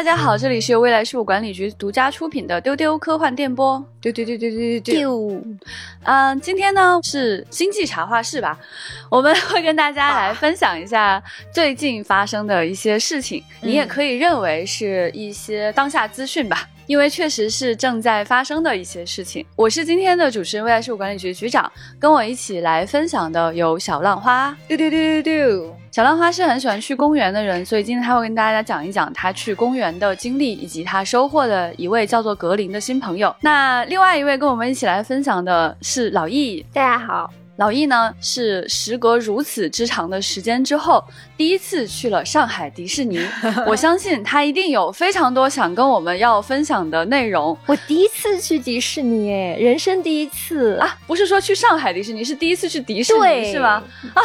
大家好，这里是由未来事务管理局独家出品的丢丢科幻电波，丢丢丢丢丢丢丢。嗯，今天呢是星际茶话室吧，我们会跟大家来分享一下最近发生的一些事情，你也可以认为是一些当下资讯吧。因为确实是正在发生的一些事情。我是今天的主持人，未来事务管理局局长，跟我一起来分享的有小浪花。丢丢丢丢丢，小浪花是很喜欢去公园的人，所以今天他会跟大家讲一讲他去公园的经历，以及他收获的一位叫做格林的新朋友。那另外一位跟我们一起来分享的是老易，大家好。老易呢，是时隔如此之长的时间之后，第一次去了上海迪士尼。我相信他一定有非常多想跟我们要分享的内容。我第一次去迪士尼，哎，人生第一次啊！不是说去上海迪士尼，是第一次去迪士尼，是吗？啊，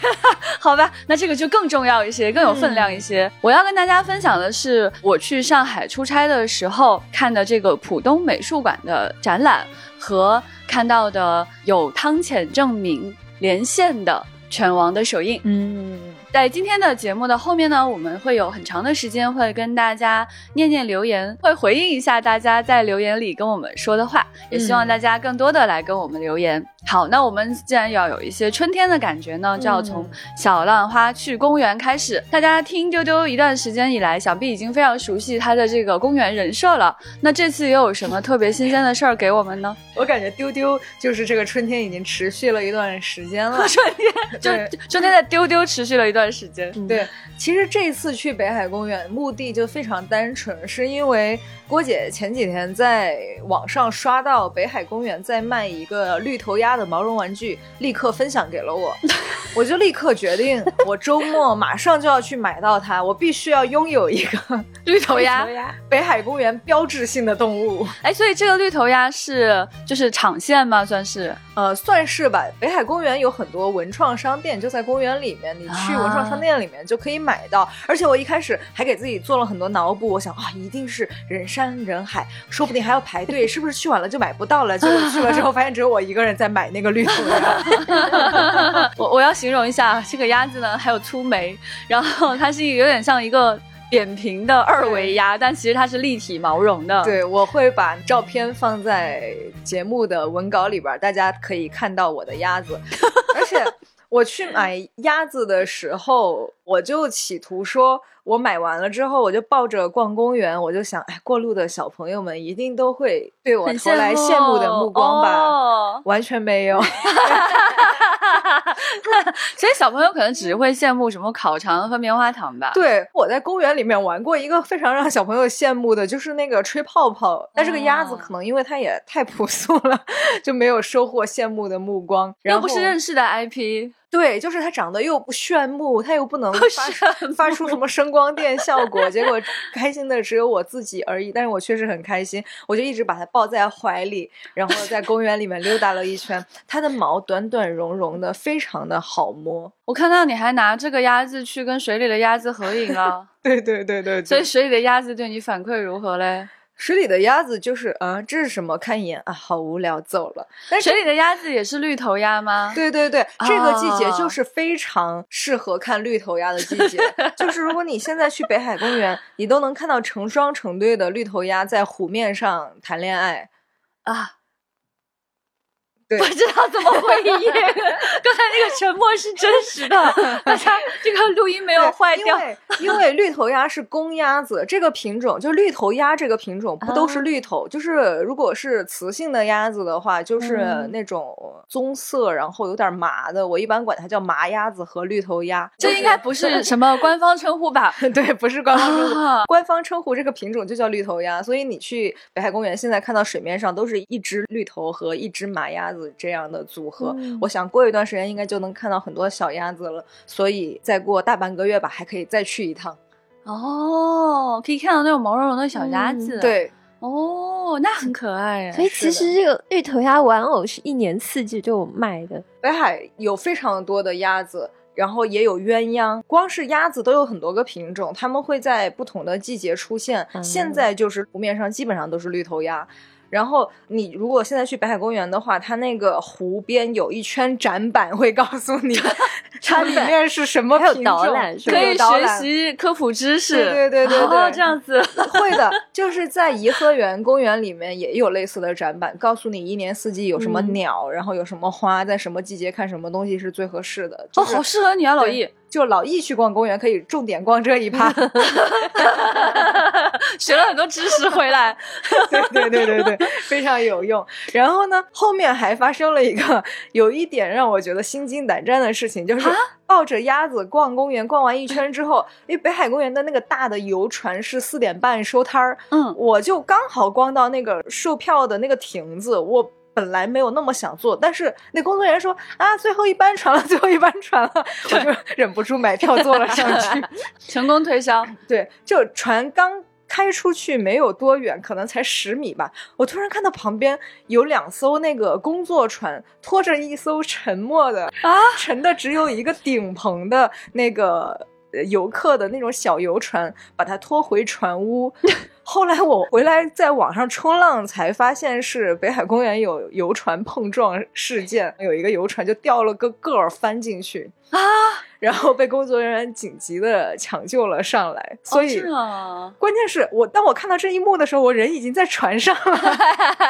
好吧，那这个就更重要一些，更有分量一些。我要跟大家分享的是，我去上海出差的时候看的这个浦东美术馆的展览和。看到的有汤浅证明连线的拳王的手印，嗯。在今天的节目的后面呢，我们会有很长的时间会跟大家念念留言，会回应一下大家在留言里跟我们说的话，也希望大家更多的来跟我们留言。好，那我们既然要有一些春天的感觉呢，就要从小浪花去公园开始。大家听丢丢一段时间以来，想必已经非常熟悉他的这个公园人设了。那这次又有什么特别新鲜的事儿给我们呢？我感觉丢丢就是这个春天已经持续了一段时间了，春天就 春天在丢丢持续了一段。段时间对，其实这次去北海公园目的就非常单纯，是因为郭姐前几天在网上刷到北海公园在卖一个绿头鸭的毛绒玩具，立刻分享给了我，我就立刻决定，我周末马上就要去买到它，我必须要拥有一个 绿头鸭，北海公园标志性的动物。哎，所以这个绿头鸭是就是场线吗？算是？呃，算是吧。北海公园有很多文创商店，就在公园里面，你去文创商店里面就可以买到。而且我一开始还给自己做了很多脑补，我想啊，一定是人山人海，说不定还要排队，是不是去晚了就买不到了？结果去了之后，发现只有我一个人在买那个绿头鸭。我我要形容一下这个鸭子呢，还有粗眉，然后它是有点像一个。扁平的二维鸭，但其实它是立体毛绒的。对，我会把照片放在节目的文稿里边，大家可以看到我的鸭子。而且我去买鸭子的时候，我就企图说。我买完了之后，我就抱着逛公园，我就想，哎，过路的小朋友们一定都会对我投来羡慕的目光吧？完全没有，所以小朋友可能只会羡慕什么烤肠和棉花糖吧？对，我在公园里面玩过一个非常让小朋友羡慕的，就是那个吹泡泡。但这个鸭子可能因为它也太朴素了，就没有收获羡慕的目光。又不是认识的 IP。对，就是它长得又不炫目，它又不能发发出什么声光电效果，结果开心的只有我自己而已。但是我确实很开心，我就一直把它抱在怀里，然后在公园里面溜达了一圈。它的毛短短绒绒的，非常的好摸。我看到你还拿这个鸭子去跟水里的鸭子合影了。对对对对，所以水里的鸭子对你反馈如何嘞？水里的鸭子就是，啊，这是什么？看一眼啊，好无聊，走了。但水里的鸭子也是绿头鸭吗？对对对，这个季节就是非常适合看绿头鸭的季节。就是如果你现在去北海公园，你都能看到成双成对的绿头鸭在湖面上谈恋爱啊。不知道怎么回应，刚才那个沉默是真实的，大家这个录音没有坏掉。因为因为绿头鸭是公鸭子，这个品种就绿头鸭这个品种不都是绿头？就是如果是雌性的鸭子的话，就是那种棕色，然后有点麻的。我一般管它叫麻鸭子和绿头鸭。这应该不是什么官方称呼吧？对，不是官方称呼。官方称呼这个品种就叫绿头鸭。所以你去北海公园，现在看到水面上都是一只绿头和一只麻鸭子。这样的组合，我想过一段时间应该就能看到很多小鸭子了。所以再过大半个月吧，还可以再去一趟。哦，可以看到那种毛茸茸的小鸭子。对，哦，那很可爱呀。所以其实这个绿头鸭玩偶是一年四季都有卖的。北海有非常多的鸭子，然后也有鸳鸯。光是鸭子都有很多个品种，它们会在不同的季节出现。现在就是湖面上基本上都是绿头鸭。然后你如果现在去北海公园的话，它那个湖边有一圈展板，会告诉你 它里面是什么品种导览可以学习科普知识。对对对对哦，对这样子。会的，就是在颐和园公园里面也有类似的展板，告诉你一年四季有什么嗯鸟，然后有什么花，在什么季节看什么东西是最合适的。哦，就是好适合你啊，老易。就老易去逛公园，可以重点逛这一趴。学了很多知识回来。对对对对对，非常有用。然后呢，后面还发生了一个有一点让我觉得心惊胆战的事情，就是啊抱着鸭子逛公园，逛完一圈之后，因为北海公园的那个大的游船是四点半收摊儿，嗯，我就刚好逛到那个售票的那个亭子，我。本来没有那么想坐，但是那工作人员说啊，最后一班船了，最后一班船了，我就忍不住买票坐了上去。成功推销。对，就船刚开出去没有多远，可能才十米吧。我突然看到旁边有两艘那个工作船，拖着一艘沉没的啊，沉的只有一个顶棚的那个呃游客的那种小游船，把它拖回船屋。后来我回来在网上冲浪，才发现是北海公园有游船碰撞事件，有一个游船就掉了个个儿翻进去啊，然后被工作人员紧急的抢救了上来。所以，哦是啊，关键是我当我看到这一幕的时候，我人已经在船上了，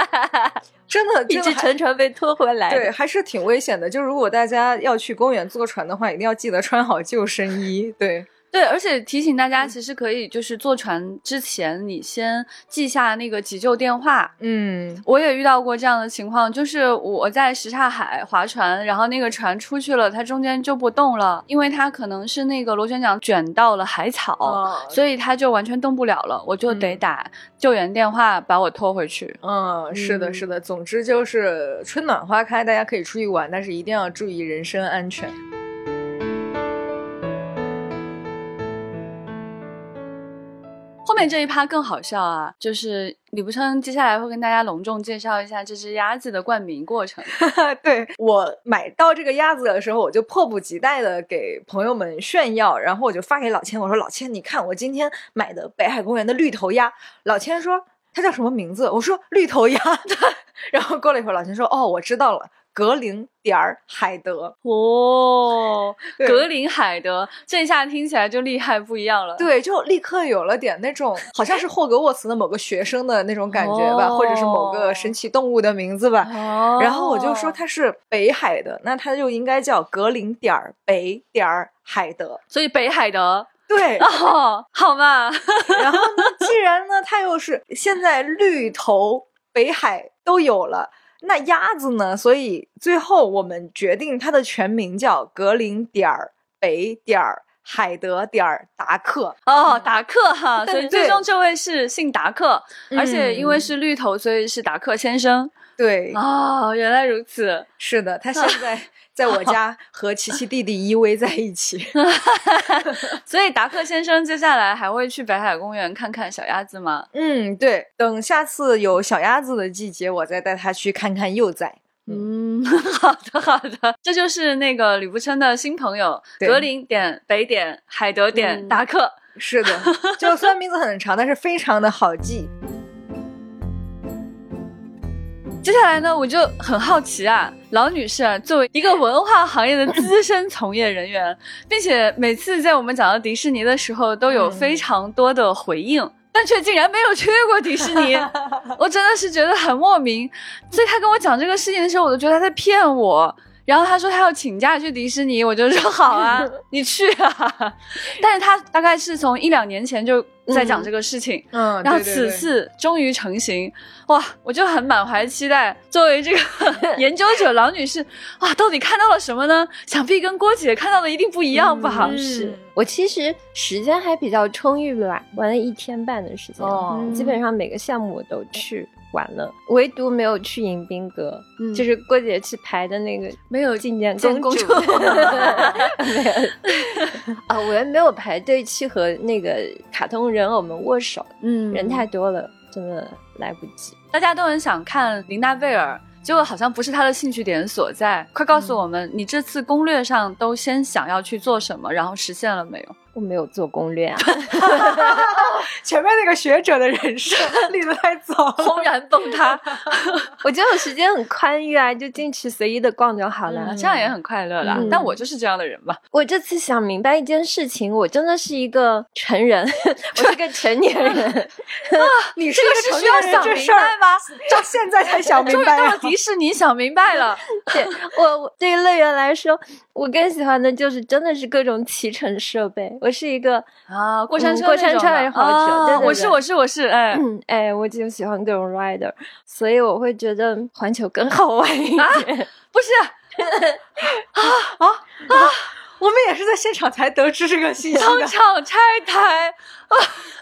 真的，一只真的还沉船被拖回来。对，，还是挺危险的。就如果大家要去公园坐船的话，一定要记得穿好救生衣。对，对，而且提醒大家，其实可以就是坐船之前，你先记下那个急救电话。嗯我也遇到过这样的情况，就是我在什刹海划船，然后那个船出去了，它中间就不动了，因为它可能是那个螺旋桨卷到了海草，哦所以它就完全动不了了，我就得嗯打救援电话把我拖回去。嗯，是的，嗯是的。总之就是春暖花开，大家可以出去玩，但是一定要注意人身安全。这一趴更好笑啊，就是李不称接下来会跟大家隆重介绍一下这只鸭子的冠名过程。对我买到这个鸭子的时候，我就迫不及待的给朋友们炫耀，然后我就发给老千，我说老千，你看我今天买的北海公园的绿头鸭。老千说它叫什么名字？我说绿头鸭。然后过了一会儿，老千说哦，我知道了。格林点儿海德，哦，格林海德，这下听起来就厉害不一样了。对，就立刻有了点那种好像是霍格沃茨的某个学生的那种感觉吧，或者是某个神奇动物的名字吧。哦，然后我就说它是北海的，那它就应该叫格林点儿北点儿海德。所以北海德 对，哦，好嘛，然后呢，既然呢它又是现在绿头北海都有了。那鸭子呢？所以最后我们决定它的全名叫格林点儿北点儿海德点儿达克。哦，达克哈，所以最终这位是姓达克，而且因为嗯是绿头，所以是达克先生。对，哦，原来如此。是的，他现在在我 家和琪琪弟弟依偎在一起。所以达克先生接下来还会去北海公园看看小鸭子吗？嗯，对，等下次有小鸭子的季节，我再带他去看看幼崽。嗯，好的好的，这就是那个吕不称的新朋友格林点北点海德点嗯达克。是的，就虽然名字很长，但是非常的好记。接下来呢，我就很好奇啊，老女士啊，作为一个文化行业的资深从业人员，并且每次在我们讲到迪士尼的时候，都有非常多的回应。但却竟然没有去过迪士尼，我真的是觉得很莫名。所以他跟我讲这个事情的时候，我都觉得他在骗我。然后他说他要请假去迪士尼，我就说好啊，你去啊。但是他大概是从一两年前就在讲这个事情，嗯，然后此次终于成型，哇！我就很满怀期待。作为这个 研究者，郎女士，哇，到底看到了什么呢？想必跟郭姐看到的一定不一样吧？嗯是我其实时间还比较充裕吧，玩了一天半的时间，哦嗯基本上每个项目我都去玩了，唯独没有去迎宾阁，嗯就是郭姐去排的那个没有觐见见公主，啊，我也没有排队去和那个卡通人偶们握手，嗯人太多了，真的来不及。大家都很想看琳娜贝尔，结果好像不是他的兴趣点所在。快告诉我们，你这次攻略上都先想要去做什么，然后实现了没有？我没有做攻略啊。前面那个学者的人设立得太早了，轰然崩塌。我觉得我时间很宽裕啊，就进去随意的逛就好了。这样也很快乐啦。嗯但我就是这样的人嘛。我这次想明白一件事情，我真的是一个成人，我是个成年人。啊你是这个是需要想明这事儿白吗？到现在才想明白啊到了迪士尼，想明白了。对我我对于乐园来说，我更喜欢的就是真的是各种骑乘设备。我是一个啊，过山车嗯过山车那种爱好者啊对对对我是我是我是，哎，嗯，哎，我就喜欢各种 rider，所以我会觉得环球更好玩一点。不是 啊啊啊我们也是在现场才得知这个信息当。场拆台。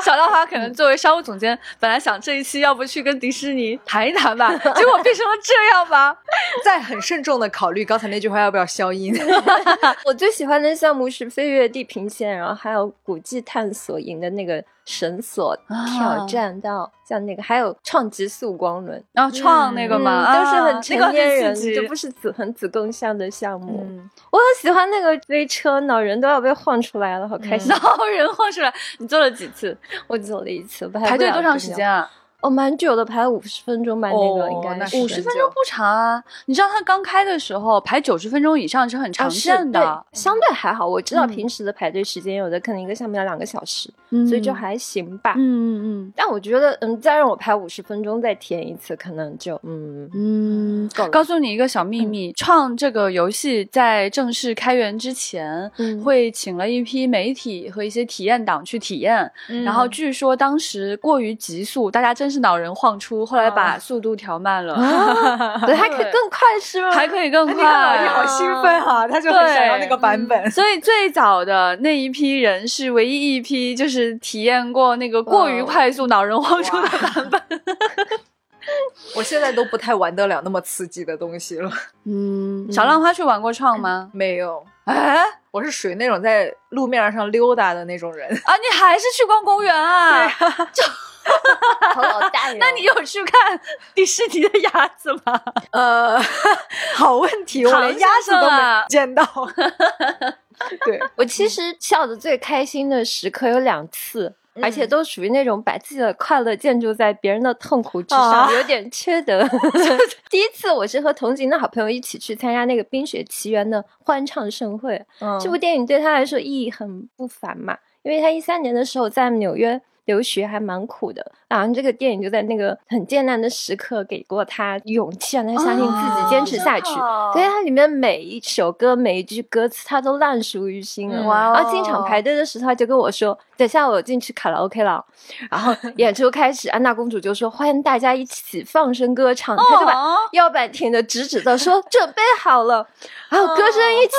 小浪花可能作为商务总监，本来想这一期要不去跟迪士尼谈一谈吧，结果变成了这样吧。在很慎重的考虑刚才那句话要不要消音。我最喜欢的项目是飞越地平线，然后还有古迹探索营的那个绳索挑战到，像那个还有创极速光轮，然后创那个嘛，嗯都是啊很成年人，就不是子很子宫向的项目。嗯，我很喜欢那个飞车，脑人都要被晃出来了，好开心！然后人晃出来，你做了几次？我走了一次，排队多长时间？啊？哦，蛮久的，排了五十分钟吧，那个哦应该五十分钟不长啊。你知道它刚开的时候排九十分钟以上是很常见的对，相对还好。我知道嗯平时的排队时间，有的可能一个项目要两个小时，嗯所以就还行吧。嗯嗯嗯但我觉得，嗯，再让我排五十分钟再体验一次，可能就嗯嗯够了告诉你一个小秘密，创这个游戏在正式开源之前，嗯会请了一批媒体和一些体验党去体验。嗯然后据说当时过于急速，大家真是脑人晃出，后来把啊速度调慢了，对，还可以更快是吗？还可以更快。你好兴奋啊！他就很想要那个版本。所以最早的那一批人是唯一一批就是体验过那个过于快速、脑人晃出的版本。我现在都不太玩得了那么刺激的东西了。嗯，小浪花去玩过创吗？没有，哎我是属于那种在路面上溜达的那种人。啊，你还是去逛公园啊？好老大呀！那你有去看迪士尼的鸭子吗？呃，好问题，我连鸭子都没啊见到。对，我其实笑的最开心的时刻有两次。而且都属于那种把自己的快乐建筑在别人的痛苦之上，啊有点缺德。第一次我是和同行的好朋友一起去参加那个《冰雪奇缘》的欢唱盛会，嗯这部电影对他来说意义很不凡嘛，因为他一三年的时候在纽约留学还蛮苦的，然后这个电影就在那个很艰难的时刻给过他勇气，让他相信自己坚持下去。哦所以它里面每一首歌、每一句歌词，他都烂熟于心了。嗯哇哦然后进场排队的时候，他就跟我说：“等下我进去卡拉 OK 了。”然后 演出开始，安娜公主就说：“欢迎大家一起放声歌唱。”他就把哦腰板挺得直直的，说：“准备好了。”然后歌声一起、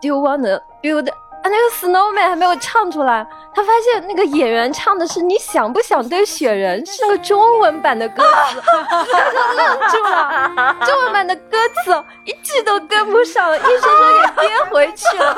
d o you wanna build？啊，那个 Snowman 还没有唱出来，他发现那个演员唱的是“你想不想堆雪人”，是那个中文版的歌词，他就愣住了。中文版的歌词哦一句都跟不上，硬生生给憋回去了。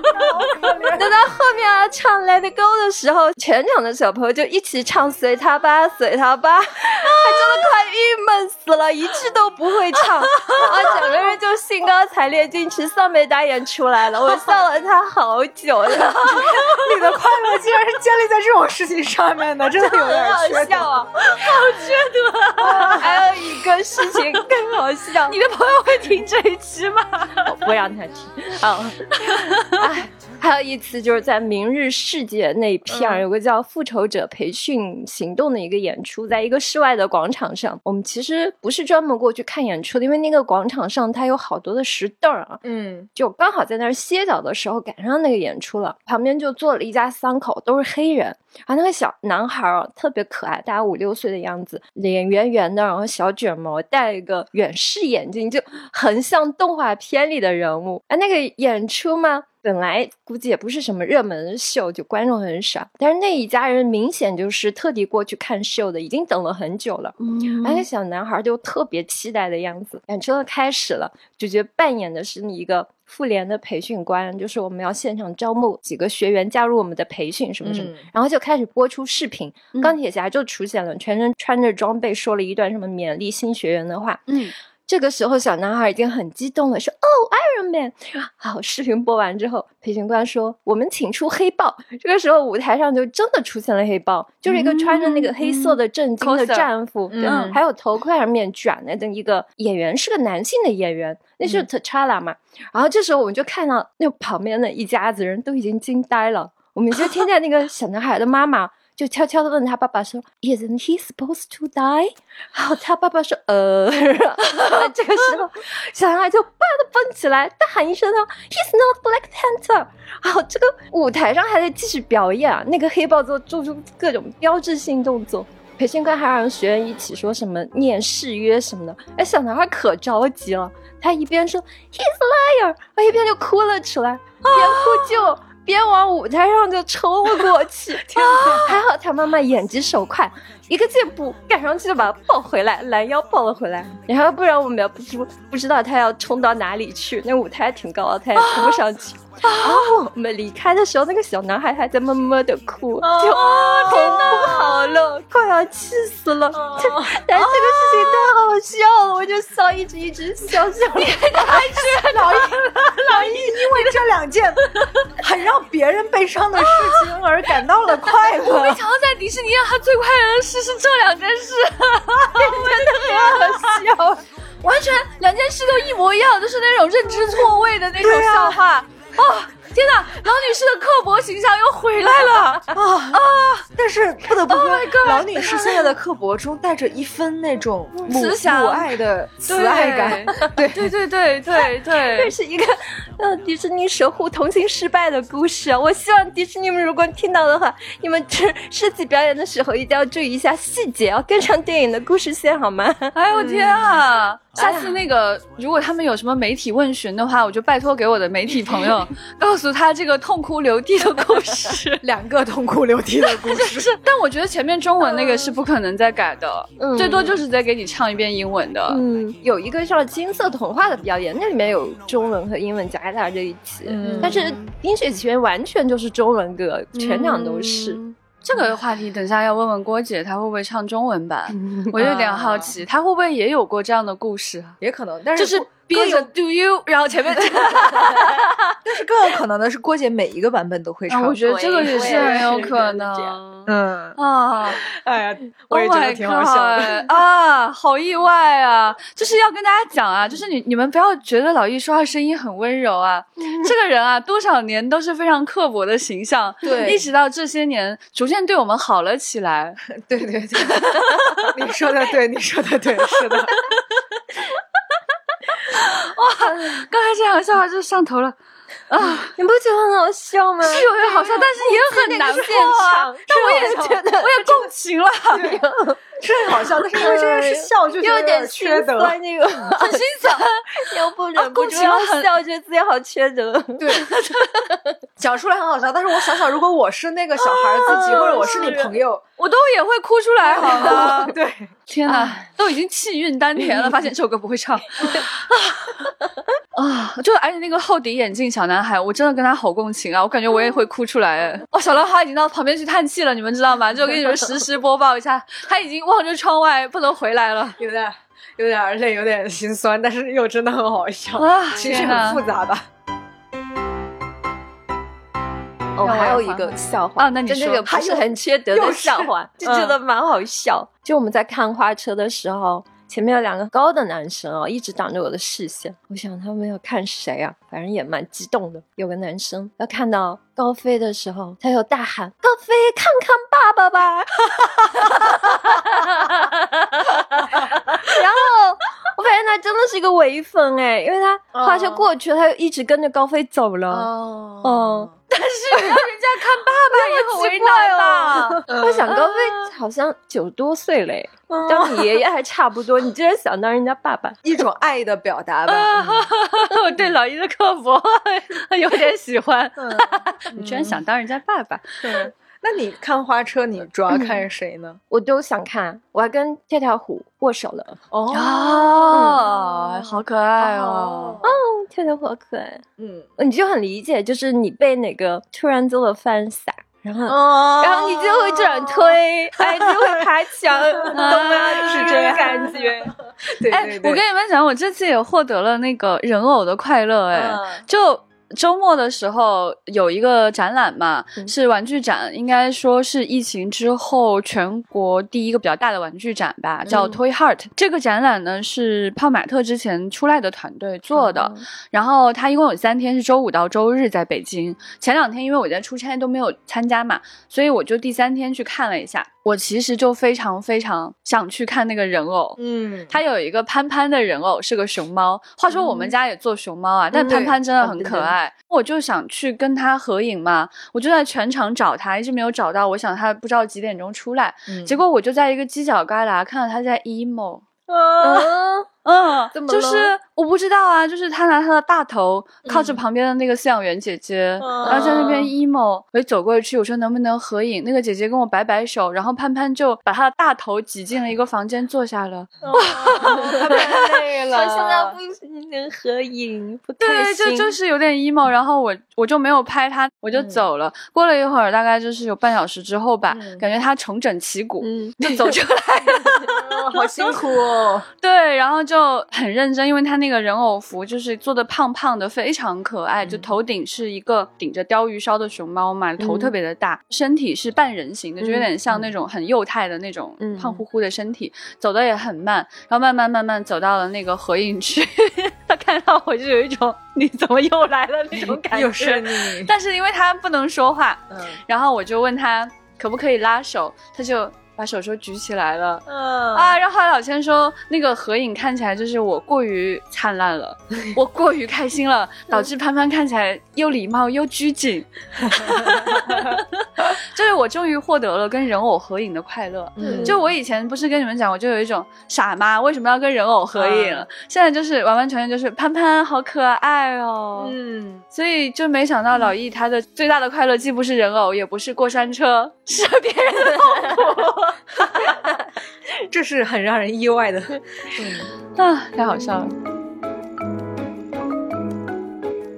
等到后面要唱《Let It Go》的时候，全场的小朋友就一起唱“随他吧，随他吧”，他真的快郁闷死了，一句都不会唱，然后整个人就兴高采烈进去，丧眉打眼出来了，我笑了他好久了，你的快乐竟然是建立在这种事情上面的，真的有点好缺德笑啊，好缺德！还有一个事情更好笑，你的朋友会听这一期吗？我不让他听。好，哎，还有一次就是在明日世界那片儿、有个叫“复仇者培训行动”的一个演出，在一个室外的广场上。我们其实不是专门过去看演出的，因为那个广场上它有好多的石凳儿啊，嗯就刚好在那儿歇脚的时候赶上那个演出了，旁边就坐了一家三口，都是黑人。然后那个小男孩儿啊，特别可爱，大概五六岁的样子，脸圆圆的，然后小卷毛，戴了一个远视眼镜，就很像动画片里的人物。啊，那个演出嘛，本来估计也不是什么热门秀，就观众很少。但是那一家人明显就是特地过去看秀的，已经等了很久了。嗯那个小男孩就特别期待的样子。演出开始了，主角扮演的是一个妇联的培训官，就是我们要现场招募几个学员加入我们的培训什么什么，嗯然后就开始播出视频。嗯钢铁侠就出现了，全身穿着装备，说了一段什么勉励新学员的话。嗯，这个时候小男孩已经很激动了，说：“哦，Iron Man！” 好，视频播完之后，培训官说：“我们请出黑豹。”这个时候舞台上就真的出现了黑豹，就是一个穿着那个黑色的正经的战服，对嗯还有头盔上面卷了的一个演员，是个男性的演员，那是 T'Challa 嘛。然后这时候我们就看到那旁边的一家子人都已经惊呆了，我们就听见那个小男孩的妈妈。就悄悄的问他爸爸说：“Isn't he supposed to die？” 然后他爸爸说：“呃。”这个时候，小男孩就啪的蹦起来，大喊一声说：“He's not Black Panther！” 然后这个舞台上还在继续表演啊，那个黑豹做做出各种标志性动作。培训官还让学员一起说什么念誓约什么的，哎，小男孩可着急了，他一边说 He's a liar，他一边就哭了出来，边哭救。边往舞台上就冲了过去，还好他妈妈眼疾手快，一个箭步赶上去就把他抱回来，拦腰抱了回来。然后不然我们也不知不知道他要冲到哪里去，那舞台挺高的，他也冲不上去。然后我们离开的时候，那个小男孩还在默默的哭，就天不好了，快要气死了。但这个事情太好笑了，我就笑，一直一直笑笑。老易，老易因为这两件很让别人悲伤的事情而感到了快乐。没想到在迪士尼让他最快乐的事是这两件事，真的很好笑，完全两件事都一模一样，都是那种认知错位的那种笑话。哦，天哪！老女士的刻薄形象又回来了。啊啊！但是不得不 Oh 说 my God 老女士现在的刻薄中带着一分那种母慈祥母爱的慈爱感。对对对对对对这是一个呃迪士尼守护童星失败的故事啊！我希望迪士尼们如果听到的话，你们这设计表演的时候一定要注意一下细节，要跟上电影的故事线好吗？哎呦天啊！下次那个，如果他们有什么媒体问询的话，我就拜托给我的媒体朋友，告诉他这个痛哭流涕的故事。两个痛哭流涕的故事。是，但我觉得前面中文那个是不可能再改的，嗯最多就是再给你唱一遍英文的。嗯，有一个叫金色童话的表演，那里面有中文和英文夹杂在一起，嗯但是《冰雪奇缘》完全就是中文歌，全场都是。嗯这个话题等下要问问郭姐，她会不会唱中文版？我有点好奇，她会不会也有过这样的故事啊？也可能，但就是是各憋着有 Do you，然后前面 但是更有可能的是，郭姐每一个版本都会啊，唱。我觉得这个也是很有可能。嗯，啊。哎呀，我也 Oh 觉得挺好笑的。啊，好意外啊！就是要跟大家讲啊，就是你你们不要觉得老易说话声音很温柔啊，这个人啊，多少年都是非常刻薄的形象，对一直到这些年逐渐对我们好了起来。对对对，你说的对，你说的对，是的。刚才这两个笑话就上头了啊，你不觉得很好笑吗？是有点好笑，但是也很难过啊。但我也觉得，我也共情了，是很好笑，但是因为这件事笑就觉得有点缺心德。酸，那个 很心酸。要不忍不共住要情很笑，觉得自己好缺德。对，讲出来很好笑，但是我想想，如果我是那个小孩自己，或者我是你朋友，我都也会哭出来，好吗？对，天哪，都已经气韵丹田了，发现这首歌不会唱啊！就而且那个厚底眼镜小男孩，我真的跟他好共情啊！我感觉我也会哭出来。哎哇，小浪花已经到旁边去叹气了，你们知道吗？就给你们实时播报一下，他已经望着窗外不能回来了有点有点累，有点心酸，但是又真的很好笑，啊！情绪很复杂吧。哦，还有一个笑话啊那你说就那个不是很缺德的笑话，就觉得蛮好笑。就我们在看花车的时候，前面有两个高的男生啊，一直挡着我的视线。我想他们要看谁啊？反正也蛮激动的。有个男生要看到高飞的时候，他又大喊：“高飞，看看爸爸吧！” 然后我发现他真的是一个伪粉哎，因为他花车过去了，他就一直跟着高飞走了。哦嗯，但是 让人家看爸爸 也很为难吧？嗯 我想高飞好像九多岁嘞，当你爷爷还差不多，你居然想当人家爸爸？一种爱的表达吧。我对老一的刻薄有点喜欢。嗯，你居然想当人家爸爸？对。那你看花车，你主要看谁呢？我都想看，我还跟跳跳虎握手了。哦哦，好可爱哦！哦，跳跳虎好可爱，嗯，你就很理解，就是你被哪个突然做了翻撒，然后。哦然后你就会转推，哎，就会爬墙，你 懂吗？就是这个样感觉。对哎，我跟你们讲，我这次也获得了那个人偶的快乐，哎，就。周末的时候有一个展览嘛，是玩具展，应该说是疫情之后全国第一个比较大的玩具展吧，叫 Toy Heart。这个展览呢是泡玛特之前出来的团队做的，然后它一共有三天，是周五到周日在北京。前两天因为我在出差都没有参加嘛，所以我就第三天去看了一下。我其实就非常非常想去看那个人偶，嗯，它有一个潘潘的人偶，是个熊猫。话说我们家也做熊猫啊，但潘潘真的很可爱，我就想去跟他合影嘛。我就在全场找他，一直没有找到。我想他不知道几点钟出来，结果我就在一个犄角旮旯看到他在 emo。嗯 嗯，就是我不知道啊，就是他拿他的大头靠着旁边的那个饲养员姐姐，然后在那边 emo。我就走过去，我说能不能合影？那个姐姐跟我摆摆手，然后潘潘就把他的大头挤进了一个房间坐下了。哇，太累了，现在不能合影，不对，就就是有点 emo。然后我我就没有拍他，我就走了。过了一会儿，大概就是有半小时之后吧，感觉他重整旗鼓，就走出来，好辛苦哦。对，然后就很认真，因为他那个人偶服就是做的胖胖的，非常可爱。就头顶是一个顶着鲷鱼烧的熊猫嘛，头特别的大，身体是半人形的，就有点像那种很幼态的那种胖乎乎的身体，走的也很慢，然后慢慢慢慢走到了那个合影区。他看到我就有一种你怎么又来了那种感觉，又是你。但是因为他不能说话，嗯，然后我就问他可不可以拉手，他就。把手手举起来了，嗯。啊，然后后来老千说那个合影看起来就是我过于灿烂了，我过于开心了，导致潘潘看起来又礼貌又拘谨，就是我终于获得了跟人偶合影的快乐。就我以前不是跟你们讲，我就有一种傻妈为什么要跟人偶合影，现在就是完完全全就是潘潘好可爱哦，嗯，所以就没想到老易他的最大的快乐既不是人偶，也不是过山车，是别人的痛苦。这是很让人意外的，啊，太好笑了。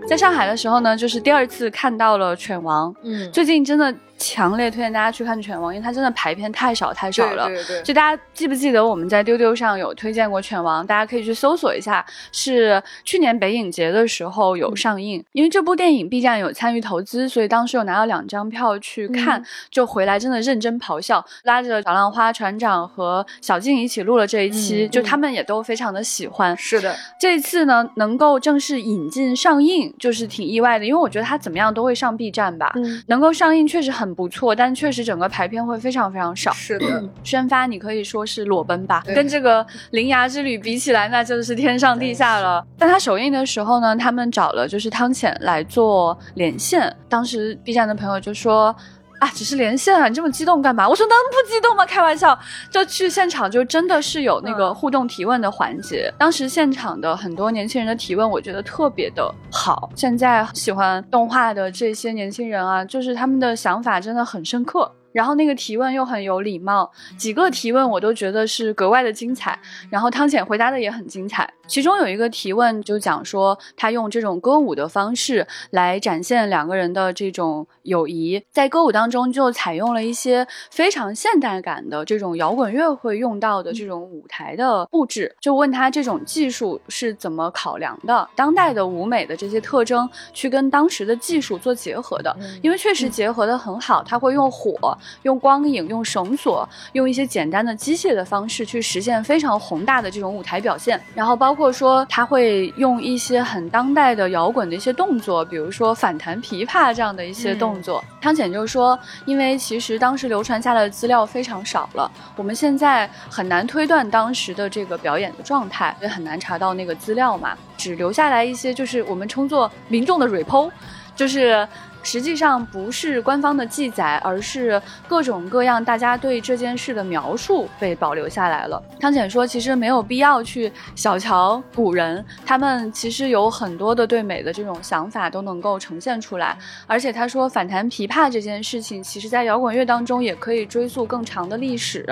在上海的时候呢，就是第二次看到了犬王，嗯，最近真的。强烈推荐大家去看《犬王》，因为它真的排片太少太少了。对对对。就大家记不记得我们在丢丢上有推荐过《犬王》？大家可以去搜索一下，是去年北影节的时候有上映。因为这部电影 B 站有参与投资，所以当时有拿到两张票去看，就回来真的认真咆哮，拉着小浪花船长和小静一起录了这一期，就他们也都非常的喜欢。是的，这次呢能够正式引进上映，就是挺意外的，因为我觉得它怎么样都会上 B 站吧。嗯。能够上映确实很。不错，但确实整个排片会非常非常少。是的，宣发你可以说是裸奔吧，跟这个《铃芽之旅》比起来，那就是天上地下了。但它首映的时候呢，他们找了就是汤浅来做连线，当时 B 站的朋友就说。啊，只是连线啊，你这么激动干嘛？我说能不激动吗？开玩笑，就去现场就真的是有那个互动提问的环节。当时现场的很多年轻人的提问，我觉得特别的好。现在喜欢动画的这些年轻人啊，就是他们的想法真的很深刻。然后那个提问又很有礼貌，几个提问我都觉得是格外的精彩。然后汤浅回答的也很精彩，其中有一个提问就讲说他用这种歌舞的方式来展现两个人的这种友谊，在歌舞当中就采用了一些非常现代感的这种摇滚乐会用到的这种舞台的布置，就问他这种技术是怎么考量的，当代的舞美的这些特征去跟当时的技术做结合的，因为确实结合的很好，他会用火。用光影、用绳索、用一些简单的机械的方式去实现非常宏大的这种舞台表现，然后包括说他会用一些很当代的摇滚的一些动作，比如说反弹琵琶这样的一些动作。汤浅就说，因为其实当时流传下来的资料非常少了，我们现在很难推断当时的这个表演的状态，也很难查到那个资料嘛，只留下来一些就是我们称作民众的 repo，就是。实际上不是官方的记载，而是各种各样大家对这件事的描述被保留下来了。汤浅说，其实没有必要去小瞧古人，他们其实有很多的对美的这种想法都能够呈现出来。而且他说，反弹琵琶这件事情，其实在摇滚乐当中也可以追溯更长的历史。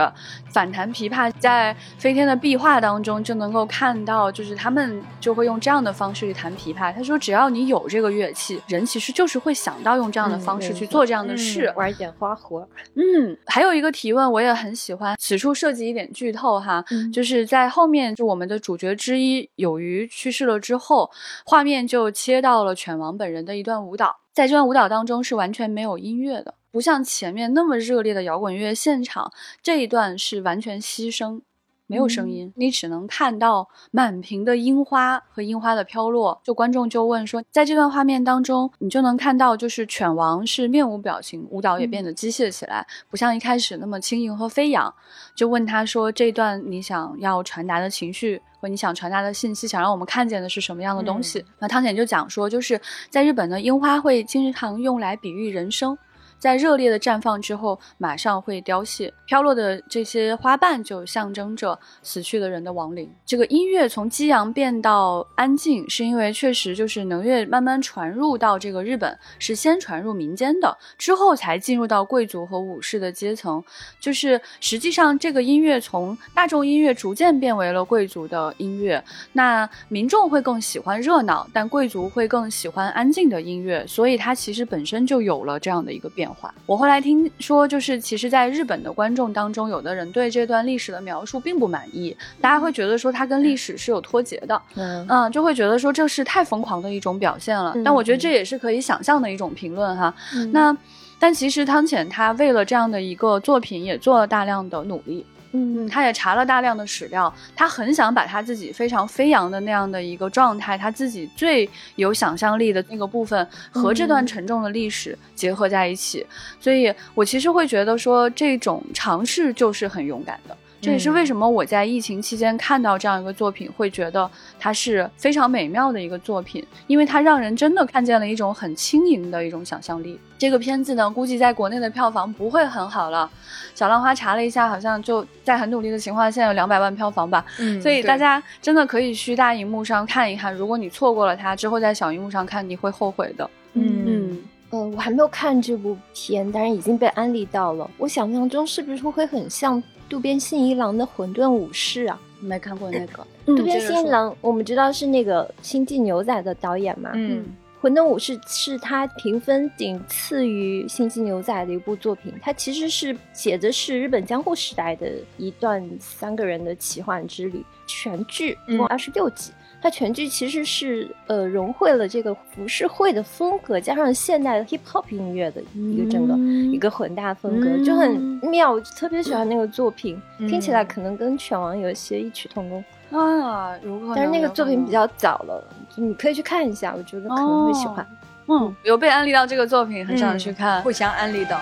反弹琵琶在飞天的壁画当中就能够看到，就是他们就会用这样的方式去弹琵琶。他说，只要你有这个乐器，人其实就是会想。到用这样的方式去做这样的事，玩一点花活。嗯，还有一个提问我也很喜欢，此处涉及一点剧透哈，就是在后面就我们的主角之一有鱼去世了之后，画面就切到了犬王本人的一段舞蹈，在这段舞蹈当中是完全没有音乐的，不像前面那么热烈的摇滚乐现场，这一段是完全牺牲。没有声音，你只能看到满屏的樱花和樱花的飘落。就观众就问说，在这段画面当中，你就能看到，就是犬王是面无表情，舞蹈也变得机械起来，不像一开始那么轻盈和飞扬。就问他说，这段你想要传达的情绪和你想传达的信息，想让我们看见的是什么样的东西？那汤浅就讲说，就是在日本呢樱花会经常用来比喻人生。在热烈的绽放之后，马上会凋谢，飘落的这些花瓣就象征着死去的人的亡灵。这个音乐从激昂变到安静，是因为确实就是能乐慢慢传入到这个日本，是先传入民间的，之后才进入到贵族和武士的阶层。就是实际上这个音乐从大众音乐逐渐变为了贵族的音乐。那民众会更喜欢热闹，但贵族会更喜欢安静的音乐，所以它其实本身就有了这样的一个变。我后来听说，就是其实，在日本的观众当中，有的人对这段历史的描述并不满意，大家会觉得说它跟历史是有脱节的，嗯，就会觉得说这是太疯狂的一种表现了。但我觉得这也是可以想象的一种评论哈。那，但其实汤浅他为了这样的一个作品，也做了大量的努力。嗯，他也查了大量的史料，他很想把他自己非常飞扬的那样的一个状态，他自己最有想象力的那个部分和这段沉重的历史结合在一起，所以我其实会觉得说这种尝试就是很勇敢的。这也是为什么我在疫情期间看到这样一个作品，会觉得它是非常美妙的一个作品，因为它让人真的看见了一种很轻盈的一种想象力。这个片子呢，估计在国内的票房不会很好了。小浪花查了一下，好像就在很努力的情况下，现在有两百万票房吧。嗯，所以大家真的可以去大荧幕上看一看。如果你错过了它，之后在小荧幕上看，你会后悔的。嗯嗯嗯，我还没有看这部片，但是已经被安利到了。我想象中是不是会很像？渡边信一郎的《混沌武士》啊，没看过那个。渡边信一郎，我们知道是那个《星际牛仔》的导演嘛。嗯，《混沌武士》是他评分仅次于《星际牛仔》的一部作品。它其实是写的是日本江户时代的一段三个人的奇幻之旅，全剧一共二十六集。它全剧其实是呃融汇了这个浮世绘的风格，加上现代的 hip hop 音乐的一个整个一个混搭风格，就很妙。我特别喜欢那个作品，听起来可能跟犬王有一些异曲同工啊。如果但是那个作品比较早了，你可以去看一下，我觉得可能会喜欢。嗯，有被安利到这个作品，很想去看。互相安利到。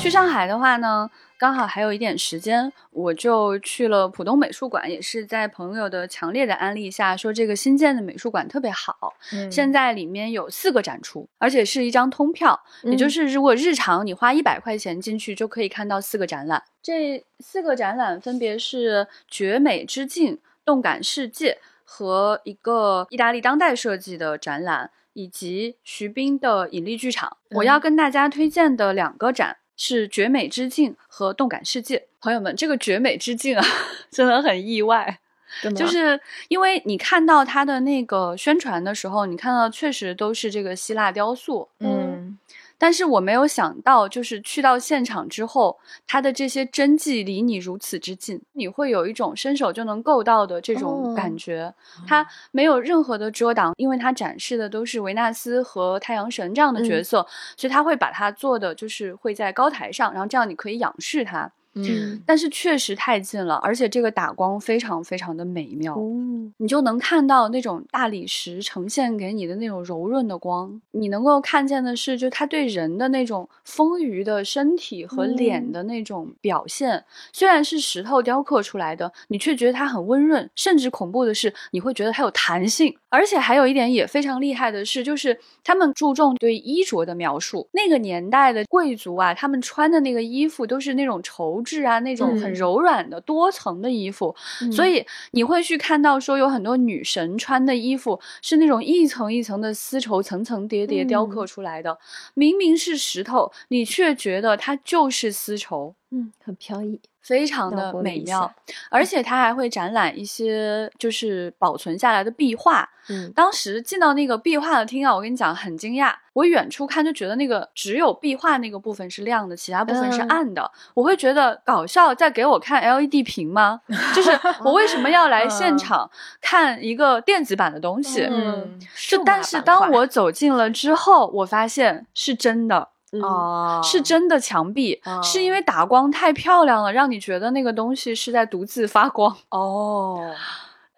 去上海的话呢？刚好还有一点时间，我就去了浦东美术馆，也是在朋友的强烈的安利下，说这个新建的美术馆特别好。嗯，现在里面有四个展出，而且是一张通票，也就是如果日常你花一百块钱进去，就可以看到四个展览。这四个展览分别是“绝美之境”、“动感世界”和一个意大利当代设计的展览，以及徐冰的引力剧场。我要跟大家推荐的两个展。是绝美之境和动感世界，朋友们，这个绝美之境啊，真的很意外，就是因为你看到它的那个宣传的时候，你看到确实都是这个希腊雕塑，嗯。但是我没有想到，就是去到现场之后，他的这些真迹离你如此之近，你会有一种伸手就能够到的这种感觉。它没有任何的遮挡，因为它展示的都是维纳斯和太阳神这样的角色，所以他会把它做的就是会在高台上，然后这样你可以仰视它。嗯，但是确实太近了，而且这个打光非常非常的美妙，你就能看到那种大理石呈现给你的那种柔润的光，你能够看见的是，就它对人的那种丰腴的身体和脸的那种表现。虽然是石头雕刻出来的，你却觉得它很温润，甚至恐怖的是，你会觉得它有弹性。而且还有一点也非常厉害的是，就是他们注重对衣着的描述。那个年代的贵族啊，他们穿的那个衣服都是那种绸。质啊，那种很柔软的多层的衣服，所以你会去看到说有很多女神穿的衣服是那种一层一层的丝绸层层叠叠雕刻出来的，明明是石头，你却觉得它就是丝绸，嗯，很飘逸。非常的美妙，而且它还会展览一些就是保存下来的壁画。嗯，当时进到那个壁画的厅啊，我跟你讲很惊讶，我远处看就觉得那个只有壁画那个部分是亮的，其他部分是暗的。我会觉得搞笑，在给我看 LED 屏吗？就是 我为什么要来现场看一个电子版的东西？嗯，就但是当我走进了之后，我发现是真的。哦，是真的墙壁，是因为打光太漂亮了，让你觉得那个东西是在独自发光。哦。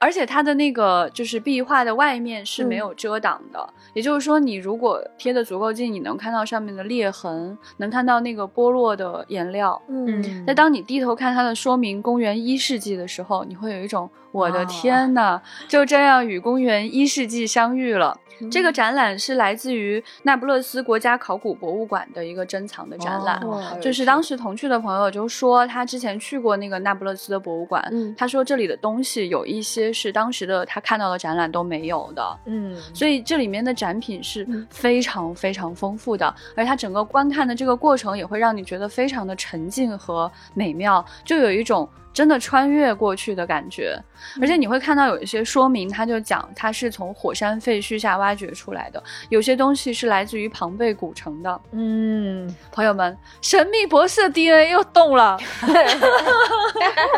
而且它的那个就是壁画的外面是没有遮挡的，也就是说，你如果贴的足够近，你能看到上面的裂痕，能看到那个剥落的颜料。嗯，那当你低头看它的说明，公元一世纪的时候，你会有一种我的天呐，就这样与公元一世纪相遇了。这个展览是来自于那不勒斯国家考古博物馆的一个珍藏的展览，就是当时同去的朋友就说他之前去过那个那不勒斯的博物馆，他说这里的东西有一些是当时的他看到的展览都没有的，嗯，所以这里面的展品是非常非常丰富的，而它整个观看的这个过程也会让你觉得非常的沉浸和美妙，就有一种。真的穿越过去的感觉，而且你会看到有一些说明，他就讲它是从火山废墟下挖掘出来的，有些东西是来自于庞贝古城的。嗯，朋友们，神秘博士的 DNA 又动了，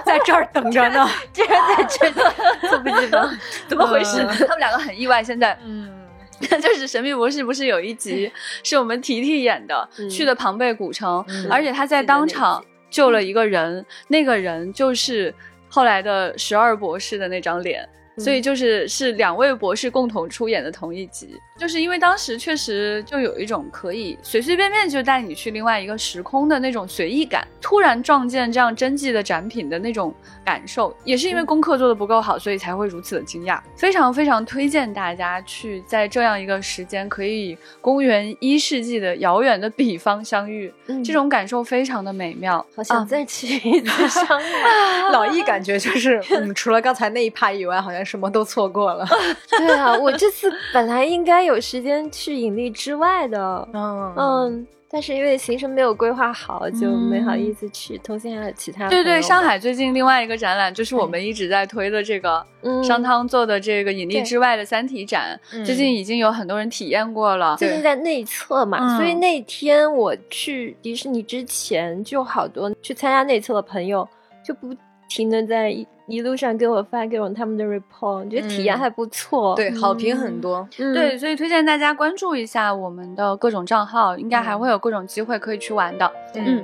在这儿等着呢，竟然在这里，猝不及防，怎么回事？他们两个很意外，现在，嗯，就是神秘博士不是有一集 是我们提提演的，去的庞贝古城，而且他在当场。救了一个人，那个人就是后来的十二博士的那张脸，所以就是是两位博士共同出演的同一集。就是因为当时确实就有一种可以随随便便就带你去另外一个时空的那种随意感，突然撞见这样真迹的展品的那种感受，也是因为功课做的不够好，所以才会如此的惊讶。非常非常推荐大家去在这样一个时间，可以公元一世纪的遥远的彼方相遇，这种感受非常的美妙。好想再去一次相遇。老易感觉就是，嗯，除了刚才那一趴以外，好像什么都错过了。对啊，我这次本来应该。有时间去引力之外的，嗯嗯，但是因为行程没有规划好，就没好意思去。同行还有其他对对，上海最近另外一个展览就是我们一直在推的这个商汤做的这个引力之外的三体展，最近已经有很多人体验过了。最近在内测嘛，所以那天我去迪士尼之前，就好多去参加内测的朋友就不停的在。一路上给我发给我他们的 report，觉得体验还不错，对，好评很多，对，所以推荐大家关注一下我们的各种账号，应该还会有各种机会可以去玩的，嗯。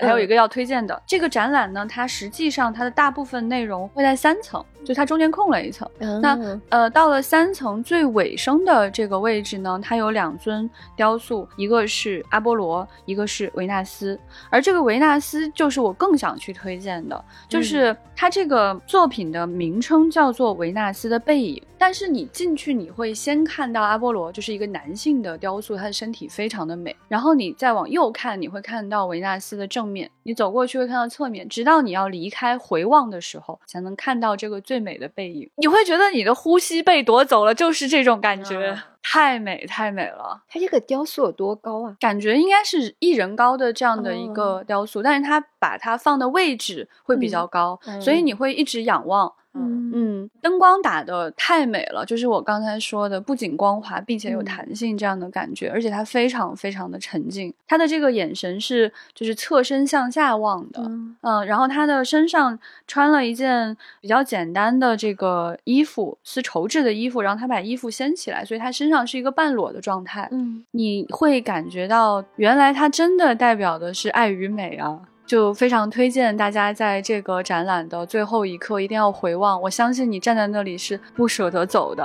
还有一个要推荐的这个展览呢，它实际上它的大部分内容会在三层，就它中间空了一层。那呃，到了三层最尾声的这个位置呢，它有两尊雕塑，一个是阿波罗，一个是维纳斯。而这个维纳斯就是我更想去推荐的，就是它这个作品的名称叫做《维纳斯的背影》，但是你进去你会先看到阿波罗，就是一个男性的雕塑，他的身体非常的美。然后你再往右看，你会看到维纳斯的正。面，你走过去会看到侧面，直到你要离开回望的时候，才能看到这个最美的背影。你会觉得你的呼吸被夺走了，就是这种感觉，太美太美了。它这个雕塑有多高啊？感觉应该是一人高的这样的一个雕塑，但是它把它放的位置会比较高，所以你会一直仰望。嗯嗯，灯光打的太美了，就是我刚才说的，不仅光滑，并且有弹性这样的感觉，而且它非常非常的沉静。他的这个眼神是就是侧身向下望的，嗯，然后他的身上穿了一件比较简单的这个衣服，丝绸质的衣服，然后他把衣服掀起来，所以他身上是一个半裸的状态。嗯，你会感觉到原来他真的代表的是爱与美啊。就非常推荐大家在这个展览的最后一刻一定要回望，我相信你站在那里是不舍得走的。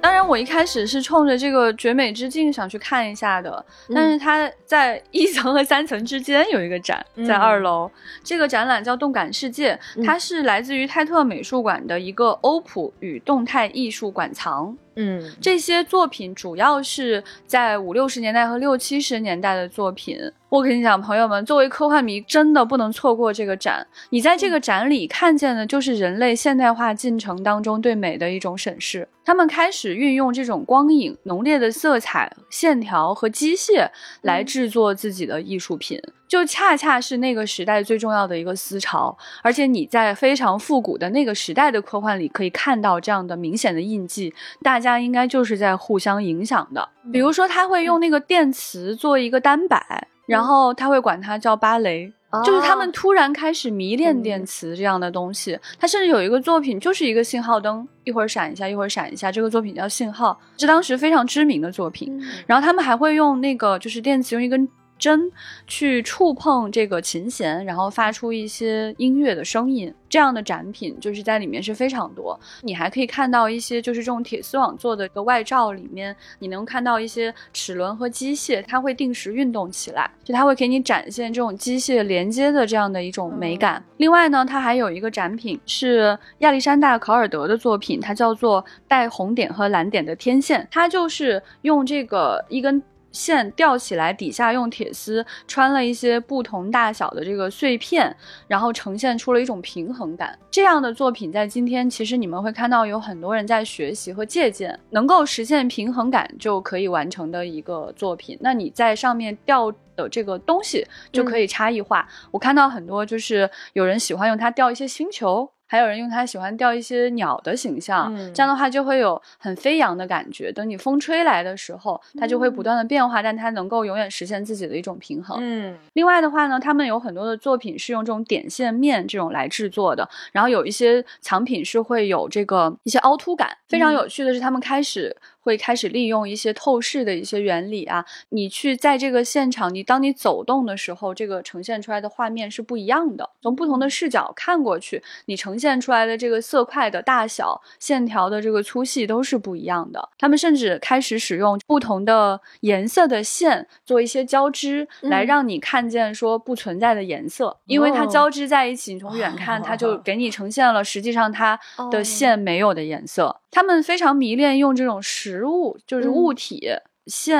当然，我一开始是冲着这个绝美之境想去看一下的，但是它在 一层和三层之间有一个展，在二楼。这个展览叫《动感世界》，它是来自于泰特美术馆的一个欧普与动态艺术馆藏。嗯，这些作品主要是在五六十年代和六七十年代的作品。我跟你讲，朋友们，作为科幻迷，真的不能错过这个展。你在这个展里看见的，就是人类现代化进程当中对美的一种审视。他们开始运用这种光影、浓烈的色彩、线条和机械来制作自己的艺术品，就恰恰是那个时代最重要的一个思潮。而且你在非常复古的那个时代的科幻里，可以看到这样的明显的印记。大家应该就是在互相影响的。比如说，他会用那个电磁做一个单摆。然后他会管它叫芭蕾，就是他们突然开始迷恋电磁这样的东西。他甚至有一个作品，就是一个信号灯，一会儿闪一下，一会儿闪一下。这个作品叫《信号》，是当时非常知名的作品。然后他们还会用那个，就是电磁用一根。针去触碰这个琴弦，然后发出一些音乐的声音，这样的展品就是在里面是非常多。你还可以看到一些就是这种铁丝网做的一个外罩，里面你能看到一些齿轮和机械，它会定时运动起来，就它会给你展现这种机械连接的这样的一种美感。另外呢，它还有一个展品是亚历山大考尔德的作品，它叫做带红点和蓝点的天线，它就是用这个一根。线吊起来，底下用铁丝穿了一些不同大小的这个碎片，然后呈现出了一种平衡感。这样的作品在今天，其实你们会看到有很多人在学习和借鉴，能够实现平衡感就可以完成的一个作品。那你在上面吊的这个东西就可以差异化。我看到很多就是有人喜欢用它吊一些星球。还有人用它喜欢雕一些鸟的形象，这样的话就会有很飞扬的感觉。等你风吹来的时候，它就会不断的变化，但它能够永远实现自己的一种平衡。嗯，另外的话呢，他们有很多的作品是用这种点线面这种来制作的，然后有一些藏品是会有这个一些凹凸感。非常有趣的是，他们开始。会开始利用一些透视的一些原理啊，你去在这个现场，你当你走动的时候，这个呈现出来的画面是不一样的。从不同的视角看过去，你呈现出来的这个色块的大小、线条的这个粗细都是不一样的。他们甚至开始使用不同的颜色的线做一些交织，来让你看见说不存在的颜色，因为它交织在一起，你从远看它就给你呈现了实际上它的线没有的颜色。他们非常迷恋用这种实物，就是物体。线、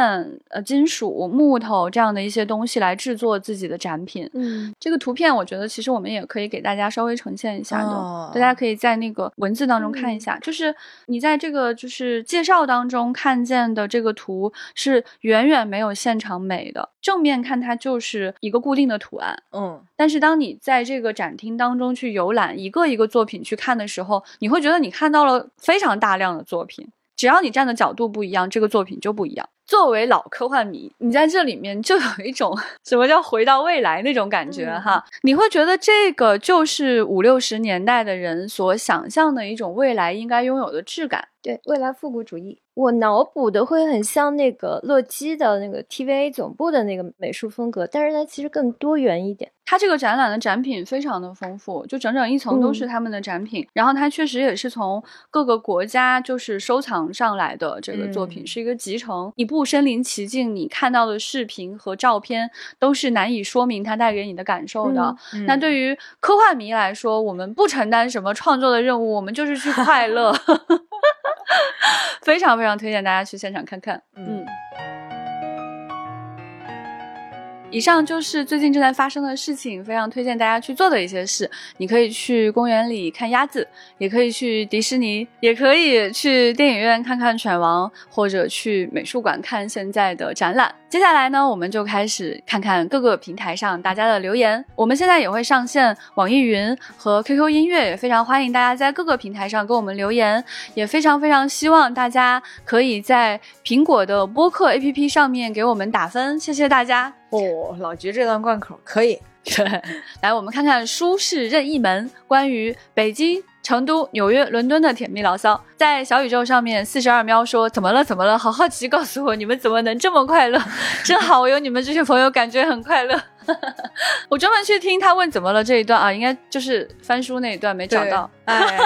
呃，金属、木头这样的一些东西来制作自己的展品。嗯，这个图片我觉得其实我们也可以给大家稍微呈现一下的，大家可以在那个文字当中看一下。就是你在这个就是介绍当中看见的这个图是远远没有现场美的，正面看它就是一个固定的图案。嗯，但是当你在这个展厅当中去游览一个一个作品去看的时候，你会觉得你看到了非常大量的作品。只要你站的角度不一样，这个作品就不一样。作为老科幻迷，你在这里面就有一种什么叫回到未来那种感觉哈，你会觉得这个就是五六十年代的人所想象的一种未来应该拥有的质感。对，未来复古主义，我脑补的会很像那个洛基的那个 TVA 总部的那个美术风格，但是它其实更多元一点。它这个展览的展品非常的丰富，就整整一层都是他们的展品。然后它确实也是从各个国家就是收藏上来的这个作品，是一个集成，一部身临其境，你看到的视频和照片都是难以说明它带给你的感受的。那对于科幻迷来说，我们不承担什么创作的任务，我们就是去快乐。非常非常推荐大家去现场看看，嗯。以上就是最近正在发生的事情，非常推荐大家去做的一些事。你可以去公园里看鸭子，也可以去迪士尼，也可以去电影院看看《犬王》，或者去美术馆看现在的展览。接下来呢，我们就开始看看各个平台上大家的留言。我们现在也会上线网易云和 QQ 音乐，也非常欢迎大家在各个平台上给我们留言。也非常非常希望大家可以在苹果的播客 APP 上面给我们打分，谢谢大家。哦，老菊这段贯口可以。来，我们看看舒适任意门关于北京。成都、纽约、伦敦的甜蜜牢骚，在小宇宙上面，四十二喵说：“怎么了？怎么了？好好奇，告诉我你们怎么能这么快乐？真好，我有你们这些朋友，感觉很快乐。”我专门去听他问怎么了这一段啊，应该就是翻书那一段没找到。哎，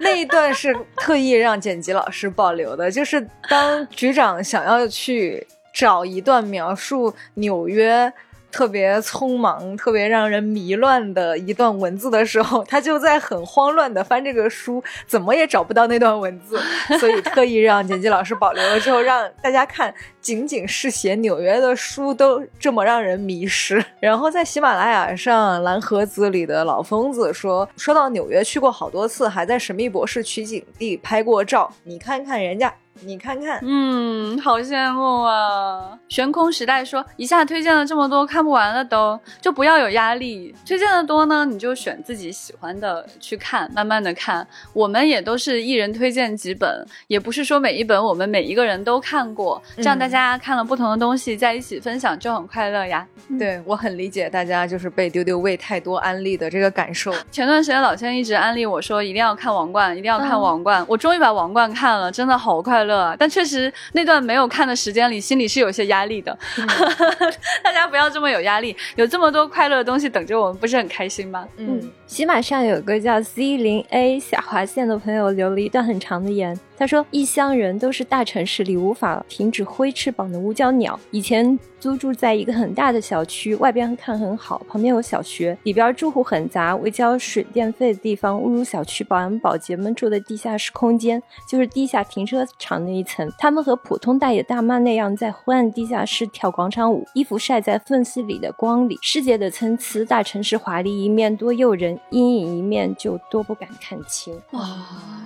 那一段是特意让剪辑老师保留的，就是当局长想要去找一段描述纽约。特别匆忙、特别让人迷乱的一段文字的时候，他就在很慌乱的翻这个书，怎么也找不到那段文字，所以特意让剪辑老师保留了之后，让大家看，仅仅是写纽约的书都这么让人迷失。然后在喜马拉雅上，蓝盒子里的老疯子说，说到纽约去过好多次，还在神秘博士取景地拍过照，你看看人家。你看看，嗯，好羡慕啊！悬空时代说，一下推荐了这么多，看不完了都，就不要有压力。推荐的多呢，你就选自己喜欢的去看，慢慢的看。我们也都是一人推荐几本，也不是说每一本我们每一个人都看过，这样大家看了不同的东西在一起分享就很快乐呀。对我很理解大家就是被丢丢喂太多安利的这个感受。前段时间老千一直安利我说一定要看《王冠》，一定要看《王冠》，我终于把《王冠》看了，真的好快乐。但确实那段没有看的时间里，心里是有些压力的。大家不要这么有压力，有这么多快乐的东西等着我们，不是很开心吗？嗯，喜马上有个叫 Z 零 A 下划线的朋友留了一段很长的言。他说：“异乡人都是大城市里无法停止挥翅膀的乌胶鸟。以前租住在一个很大的小区，外边看很好，旁边有小学，里边住户很杂，未交水电费的地方，误入小区保安保洁们住的地下室空间，就是地下停车场那一层。他们和普通大爷大妈那样，在昏暗地下室跳广场舞，衣服晒在缝隙里的光里。世界的参差，大城市华丽一面多诱人，阴影一面就多不敢看清。”哇，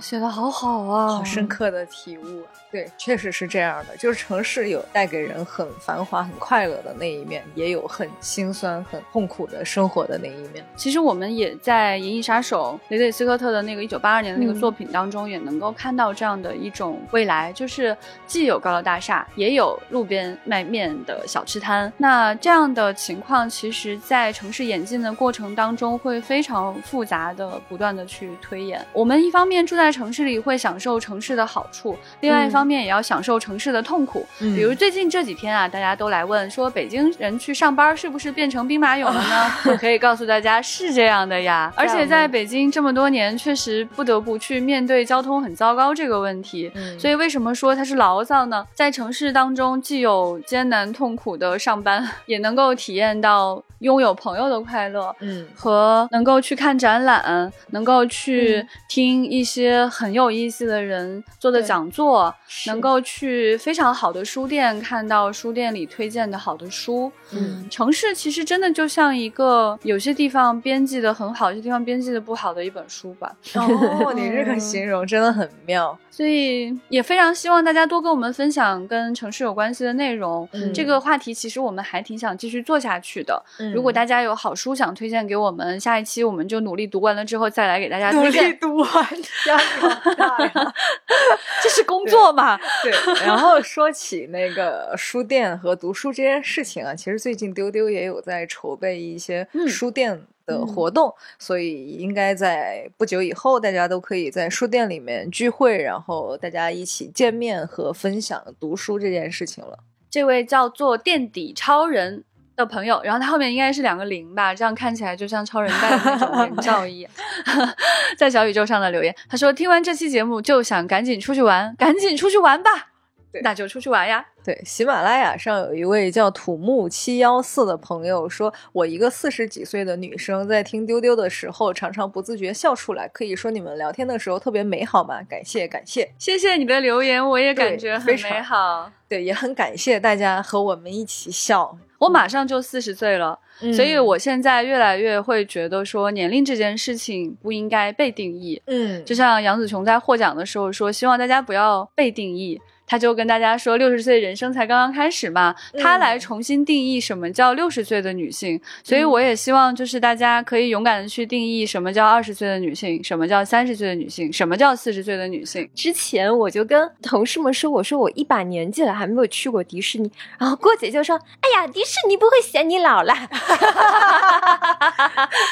写的好好啊，好深。刻的体悟，对，确实是这样的。就是城市有带给人很繁华、很快乐的那一面，也有很心酸、很痛苦的生活的那一面。其实我们也在《银翼杀手》雷德斯科特的那个一九八二年的那个作品当中，也能够看到这样的一种未来，就是既有高楼大厦，也有路边卖面的小吃摊。那这样的情况，其实，在城市演进的过程当中，会非常复杂的、不断的去推演。我们一方面住在城市里，会享受城市。的好处，另外一方面也要享受城市的痛苦。比如最近这几天啊，大家都来问说，北京人去上班是不是变成兵马俑了呢？我 可以告诉大家是这样的呀。而且在北京这么多年，确实不得不去面对交通很糟糕这个问题。所以为什么说它是牢骚呢？在城市当中，既有艰难痛苦的上班，也能够体验到。拥有朋友的快乐，嗯，和能够去看展览，能够去听一些很有意思的人做的讲座，能够去非常好的书店看到书店里推荐的好的书，嗯，城市其实真的就像一个有些地方编辑的很好，有些地方编辑的不好的一本书吧。哦，你这个形容真的很妙。所以也非常希望大家多跟我们分享跟城市有关系的内容。这个话题其实我们还挺想继续做下去的。如果大家有好书想推荐给我们，下一期我们就努力读完了之后再来给大家推荐。努力读完！这是工作嘛？对。然后说起那个书店和读书这件事情啊，其实最近丢丢也有在筹备一些书店。的活动，所以应该在不久以后，大家都可以在书店里面聚会，然后大家一起见面和分享读书这件事情了。这位叫做垫底超人的朋友，然后他后面应该是两个零吧，这样看起来就像超人戴的那种眼罩 一样。在小宇宙上的留言，他说听完这期节目就想赶紧出去玩，赶紧出去玩吧，那就出去玩呀。对，喜马拉雅上有一位叫土木七幺四的朋友说：“我一个四十几岁的女生，在听丢丢的时候，常常不自觉笑出来。可以说你们聊天的时候特别美好吗？感谢感谢，谢谢你的留言，我也感觉很美好。对，也很感谢大家和我们一起笑。我马上就四十岁了，所以我现在越来越会觉得说，年龄这件事情不应该被定义。嗯，就像杨紫琼在获奖的时候说，希望大家不要被定义。”他就跟大家说，六十岁人生才刚刚开始嘛，他来重新定义什么叫六十岁的女性。所以我也希望，就是大家可以勇敢的去定义什么叫二十岁的女性，什么叫三十岁的女性，什么叫四十岁的女性。之前我就跟同事们说，我说我一把年纪了还没有去过迪士尼，然后郭姐就说，哎呀，迪士尼不会嫌你老了。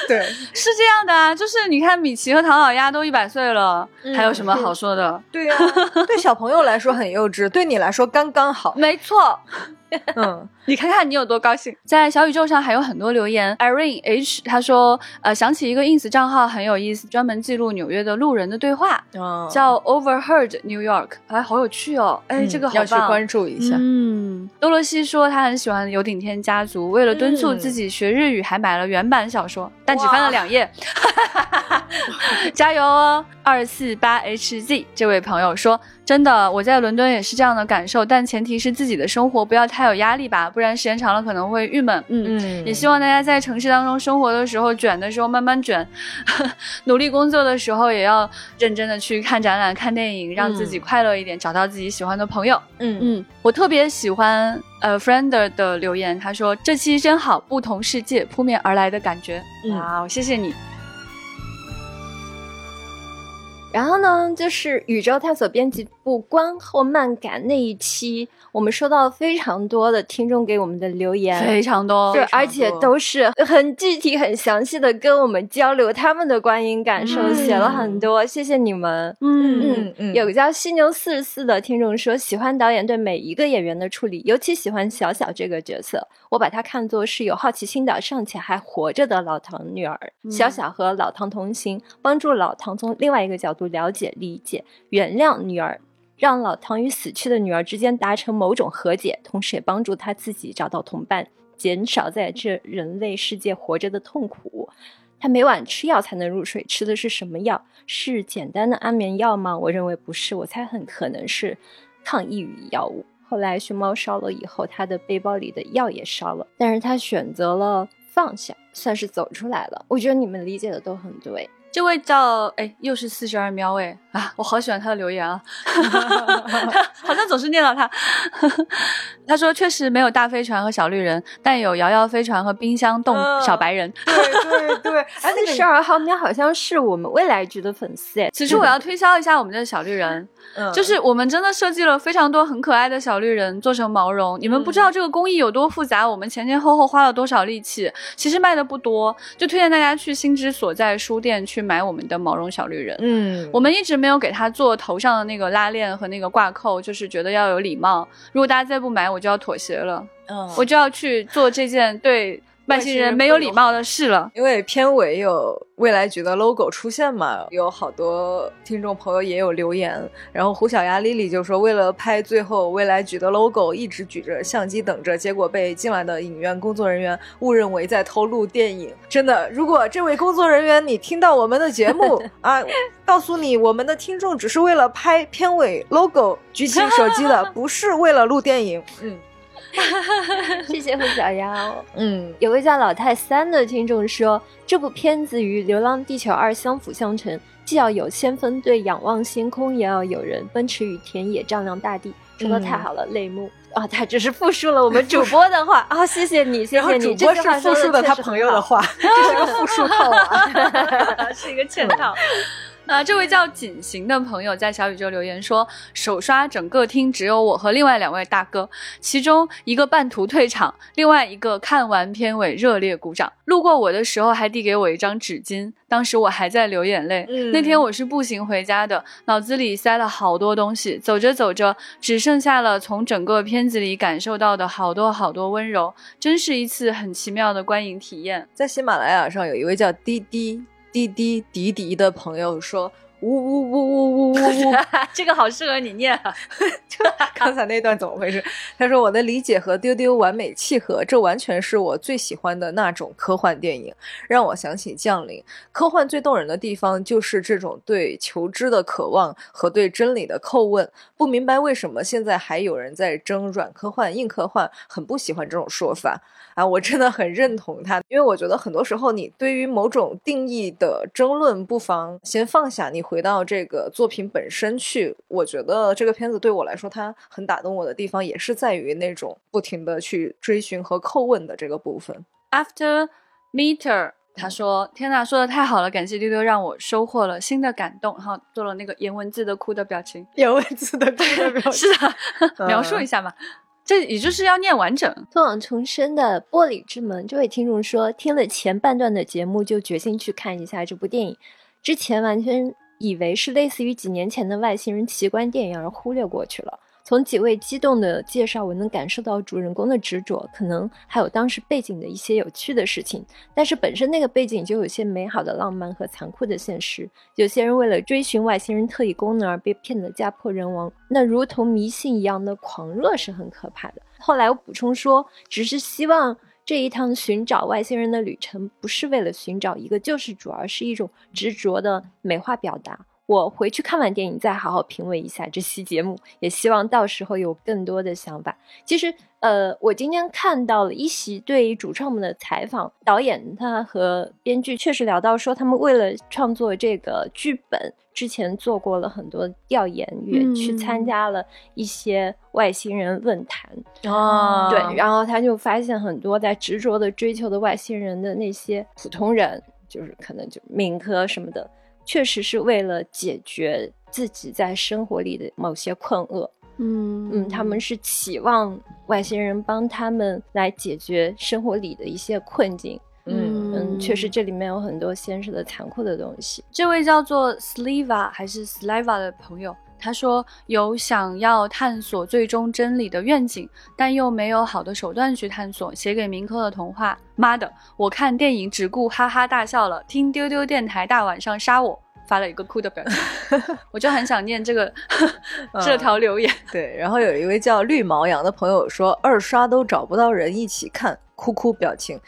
对，是这样的啊，就是你看米奇和唐老鸭都一百岁了，还有什么好说的？对呀，对小朋友来说很幼。对你来说刚刚好，没错。嗯，你看看你有多高兴。在小宇宙上还有很多留言，Irene H 他说，呃，想起一个 ins 账号很有意思，专门记录纽约的路人的对话，哦。叫 Overheard New York，哎，好有趣哦，哎，嗯这个好要去。关注一下。嗯，多罗西说他很喜欢有顶天家族，为了敦促嗯。自己学日语，还买了原版小说，但只翻了两页。加油哦！二四八 HZ 这位朋友说：“真的，我在伦敦也是这样的感受，但前提是自己的生活不要太有压力吧，不然时间长了可能会郁闷。”嗯。嗯也希望大家在城市当中生活的时候，卷的时候慢慢卷，努力工作的时候也要认真的去看展览、看电影，让自己快乐一点，找到自己喜欢的朋友。嗯嗯，我特别喜欢呃 Friender 的留言，他说这期真好，不同世界扑面而来的感觉。嗯哇，谢谢你。然后呢，就是宇宙探索编辑部观后漫感那一期，我们收到了非常多的听众给我们的留言，非常多，对，而且都是很具体、很详细的跟我们交流他们的观影感受，嗯写了很多，谢谢你们。嗯嗯嗯有个叫犀牛四十四的听众说，喜欢导演对每一个演员的处理，尤其喜欢小小这个角色。我把她看作是有好奇心的、尚且还活着的老唐女儿。嗯小小和老唐同行，帮助老唐从另外一个角度了解、理解、原谅女儿。让老唐与死去的女儿之间达成某种和解，同时也帮助他自己找到同伴，减少在这人类世界活着的痛苦。他每晚吃药才能入睡，吃的是什么药？是简单的安眠药吗？我认为不是，我猜很可能是抗抑郁药物。后来熊猫烧了以后，他的背包里的药也烧了，但是他选择了放下，算是走出来了。我觉得你们理解的都很对。这位叫哎，又是四十二喵哎啊，我好喜欢他的留言啊，好像总是念到他。他说确实没有大飞船和小绿人，但有摇摇飞船和冰箱冻嗯小白人。对对对，哎，那个十二号喵好像是我们未来局的粉丝哎，此处我要推销一下我们的小绿人，嗯。就是我们真的设计了非常多很可爱的小绿人做成毛绒，你们不知道这个工艺有多复杂，我们前前后后花了多少力气，其实卖的不多，就推荐大家去心之所在书店去买我们的毛绒小绿人。嗯，我们一直没有给他做头上的那个拉链和那个挂扣，就是觉得要有礼貌。如果大家再不买，我就要妥协了，嗯。我就要去做这件对外星人没有礼貌的事了。因为片尾有未来局的 logo 出现嘛，有好多听众朋友也有留言，然后胡小丫丽丽就说，为了拍最后未来局的 logo，一直举着相机等着，结果被进来的影院工作人员误认为在偷录电影。真的，如果这位工作人员你听到我们的节目 啊，告诉你我们的听众只是为了拍片尾 logo 举起手机的，不是为了录电影。嗯 谢谢胡小丫哦。嗯有位叫老太三的听众说，这部片子与《流浪地球二》相辅相成，既要有先锋队仰望星空，也要有人奔驰于田野丈量大地。说的太好了，泪目啊！他只是复述了我们主播的话啊，谢谢你，谢谢你。主播是复述的他朋友的。话，这是个复述套娃。是一个嵌套。啊，这位叫锦行的朋友在小宇宙留言说，首刷整个厅只有我和另外两位大哥，其中一个半途退场，另外一个看完片尾热烈鼓掌。路过我的时候还递给我一张纸巾，当时我还在流眼泪。嗯那天我是步行回家的，脑子里塞了好多东西，走着走着只剩下了从整个片子里感受到的好多好多温柔，真是一次很奇妙的观影体验。在喜马拉雅上有一位叫滴滴滴滴滴滴的朋友说。呜呜呜呜呜呜呜！这个好适合你念啊！刚才那段怎么回事？他说我的理解和丢丢完美契合，这完全是我最喜欢的那种科幻电影，让我想起《降临》。科幻最动人的地方就是这种对求知的渴望和对真理的叩问。不明白为什么现在还有人在争软科幻、硬科幻，很不喜欢这种说法啊！我真的很认同他，因为我觉得很多时候你对于某种定义的争论，不妨先放下，你回到这个作品本身去。我觉得这个片子对我来说，它很打动我的地方，也是在于那种不停的去追寻和叩问的这个部分。After Meter，他说：“天呐，说的太好了，感谢丢丢，让我收获了新的感动。”然后做了那个颜文字的哭的表情。颜文字的哭的表 情是的，描述一下嘛。这也就是要念完整。通往重生的玻璃之门，这位听众说，听了前半段的节目就决心去看一下这部电影，之前完全以为是类似于几年前的外星人奇观电影而忽略过去了。从几位激动的介绍，我能感受到主人公的执着，可能还有当时背景的一些有趣的事情。但是本身那个背景就有些美好的浪漫和残酷的现实。有些人为了追寻外星人特异功能而被骗得家破人亡，那如同迷信一样的狂热是很可怕的。后来我补充说，只是希望这一趟寻找外星人的旅程，不是为了寻找一个救世主，而是一种执着的美化表达。我回去看完电影，再好好品味一下这期节目，也希望到时候有更多的想法。其实，呃，我今天看到了一席对主创们的采访，导演他和编剧确实聊到说，他们为了创作这个剧本，之前做过了很多调研，也去参加了一些外星人论坛哦，对，然后他就发现很多在执着的追求的外星人的那些普通人，就是可能就民科什么的。确实是为了解决自己在生活里的某些困厄，嗯嗯，他们是期望外星人帮他们来解决生活里的一些困境，嗯嗯，确实这里面有很多现实的残酷的东西。这位叫做 Sliva 还是 Sliva 的朋友。他说有想要探索最终真理的愿景，但又没有好的手段去探索。写给明科的童话，妈的，我看电影只顾哈哈大笑了，听丢丢电台大晚上杀我，发了一个哭的表情，我就很想念这个 这条留言。对，然后有一位叫绿毛羊的朋友说，二刷都找不到人一起看，哭哭表情。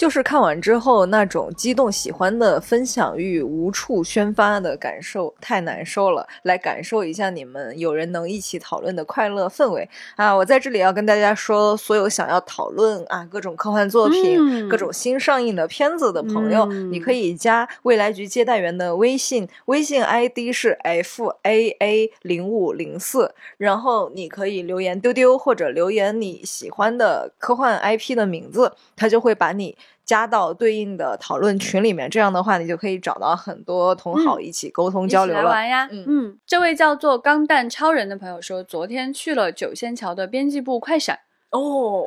就是看完之后那种激动、喜欢的分享欲无处宣发的感受，太难受了。来感受一下你们有人能一起讨论的快乐氛围啊！我在这里要跟大家说，所有想要讨论啊各种科幻作品、嗯各种新上映的片子的朋友，嗯你可以加未来局接待员的微信，微信 ID 是 f a a 零五零四，然后你可以留言丢丢或者留言你喜欢的科幻 IP 的名字，他就会把你。加到对应的讨论群里面，这样的话你就可以找到很多同好一起沟通交流了。来玩呀！嗯嗯，这位叫做钢蛋超人的朋友说，昨天去了九仙桥的编辑部快闪，哦，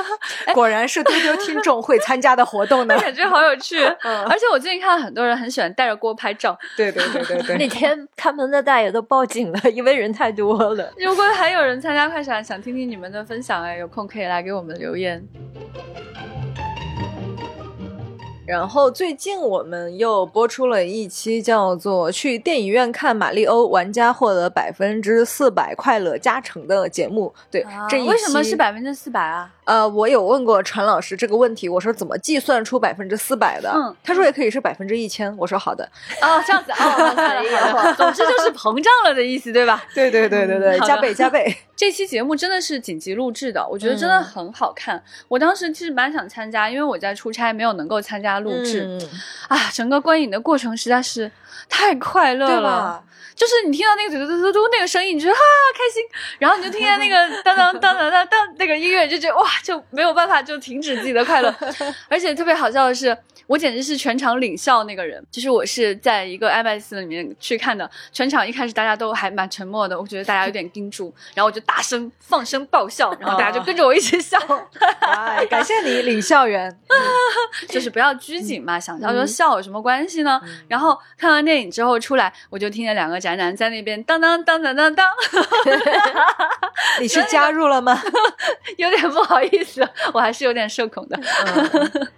果然是丢丢听众会参加的活动呢。感觉好有趣。嗯而且我最近看到很多人很喜欢带着锅拍照，对对对对对，那天看门的大爷都报警了，因为人太多了。如果还有人参加快闪，想听听你们的分享，哎，有空可以来给我们留言。然后最近我们又播出了一期叫做《去电影院看马里欧，玩家获得百分之四百快乐加成》的节目。对，这一期啊为什么是？百分之四百啊？呃，我有问过陈老师这个问题，我说怎么计算出百分之四百的？嗯他说也可以是百分之一千。我说好的。哦，这样子哦，可以了。总之就是膨胀了的意思，对吧？对对对对对，加倍加倍。这期节目真的是紧急录制的，我觉得真的嗯很好看。我当时其实蛮想参加，因为我在出差，没有能够参加录制。嗯啊，整个观影的过程实在是太快乐了？就是你听到那个嘟嘟嘟嘟嘟那个声音，你就觉得哈开心，然后你就听见那个当当当当当当那个音乐，就觉得哇就没有办法就停止自己的快乐。而且特别好笑的是，我简直是全场领笑那个人，就是我是在一个 IMAX 里面去看的，全场一开始大家都还蛮沉默的，我觉得大家有点盯住，然后我就大声放声爆笑，然后大家就跟着我一起笑，哎，感谢你，领校园。就是不要拘谨嘛，想笑就笑，有什么关系呢？然后看完电影之后出来，我就听见两个宅男在那边当当当当当当，你是加入了吗？有点不好意思，我还是有点社恐的。嗯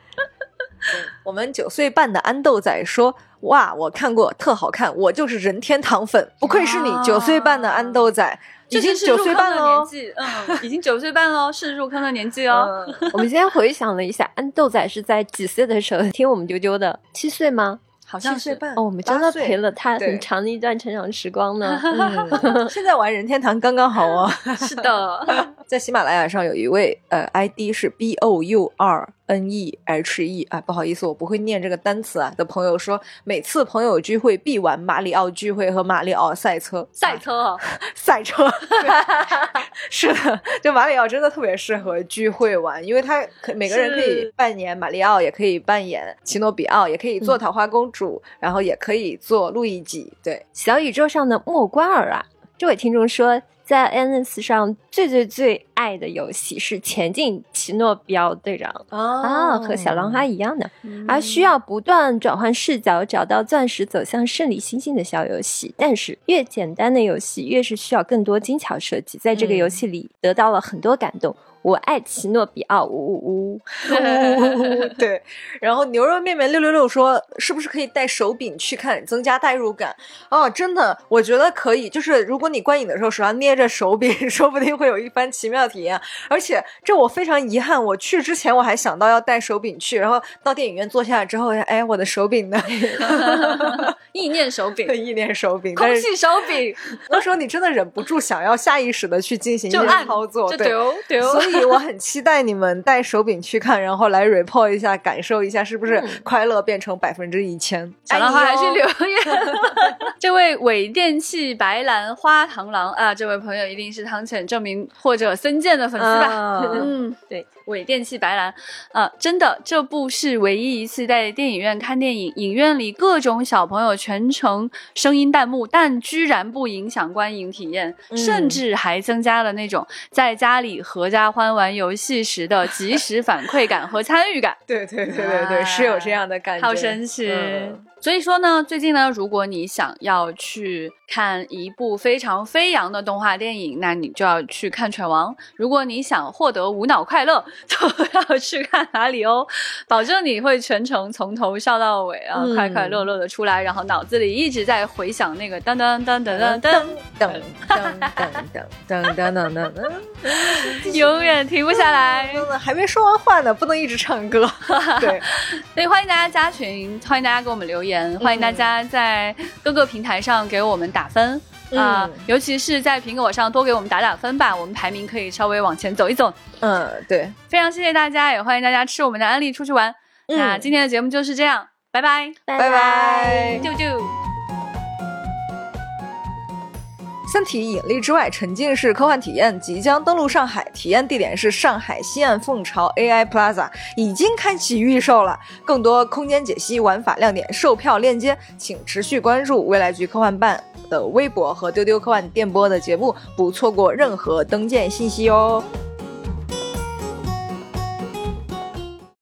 我们九岁半的安豆仔说：“哇，我看过，特好看，我就是任天堂粉，不愧是你，啊九岁半的安豆仔，已经九岁是入坑的半了哦。年纪，嗯，已经九岁半了，是入坑的年纪哦。嗯我们今天回想了一下，安豆仔是在几岁的时候听我们丢丢的？七岁吗？好像是七岁半哦，我们真的陪了他很长的一段成长时光呢。嗯 现在玩任天堂刚刚好哦。是的，在喜马拉雅上有一位呃 ID 是 B O U R N E H E 啊，不好意思，我不会念这个单词啊。的朋友说，每次朋友聚会必玩马里奥聚会和马里奥赛车。赛车哦，赛车，对 是的，就马里奥真的特别适合聚会玩，因为他可每个人可以扮演马里奥，也可以扮演奇诺比奥，也可以做桃花公主，然后也可以做路易吉，对，小宇宙上的莫关尔啊，这位听众说，在 NS 上最最最爱的游戏是《前进奇诺标队长》啊，和小浪花一样的，而需要不断转换视角，找到钻石走向胜利星星的小游戏。但是越简单的游戏，越是需要更多精巧设计。在这个游戏里，得到了很多感动。我爱奇诺比奥，呜呜呜！对，然后牛肉面面六六六说，是不是可以带手柄去看，增加代入感？哦，真的，我觉得可以。就是如果你观影的时候手上捏着手柄，说不定会有一番奇妙体验。而且这我非常遗憾，我去之前我还想到要带手柄去，然后到电影院坐下来之后，哎，我的手柄呢？意念手柄，意念手柄，空气手柄。那时候你真的忍不住想要下意识的去进行一些操作，对，所以。我很期待你们带手柄去看，然后来 report 一下，感受一下是不是快乐变成百分之一千。小浪花还是留言。这位伪电器白兰花螳螂啊，这位朋友一定是汤浅证明或者森健的粉丝吧？嗯，对。伪电器白兰，啊，真的，这部是唯一一次在电影院看电影，影院里各种小朋友全程声音弹幕，但居然不影响观影体验，甚至还增加了那种在家里合家欢玩游戏时的 及时反馈感和参与感。对对对对对，是有这样的感觉，好神奇。所以说呢，最近呢，如果你想要去看一部非常飞扬的动画电影，那你就要去看《犬王》；如果你想获得无脑快乐，就 要去看哪里哦，保证你会全程从头笑到尾啊，快快乐乐的出来，然后脑子里一直在回想那个噔噔噔噔噔噔噔噔噔噔噔噔噔，永远停不下来。还没说完话呢，不能一直唱歌。对，所以欢迎大家加群，欢迎大家给我们留言。欢迎大家在各个平台上给我们打分啊，尤其是在苹果上多给我们打打分吧，我们排名可以稍微往前走一走。嗯，对，非常谢谢大家，也欢迎大家吃我们的安利出去玩。那今天的节目就是这样，拜拜，拜拜，啾啾。三体引力之外沉浸式科幻体验即将登陆上海，体验地点是上海西岸凤巢 AI Plaza，已经开启预售了。更多空间解析、玩法亮点、售票链接，请持续关注未来局科幻办的微博和丢丢科幻电波的节目，不错过任何登舰信息哦。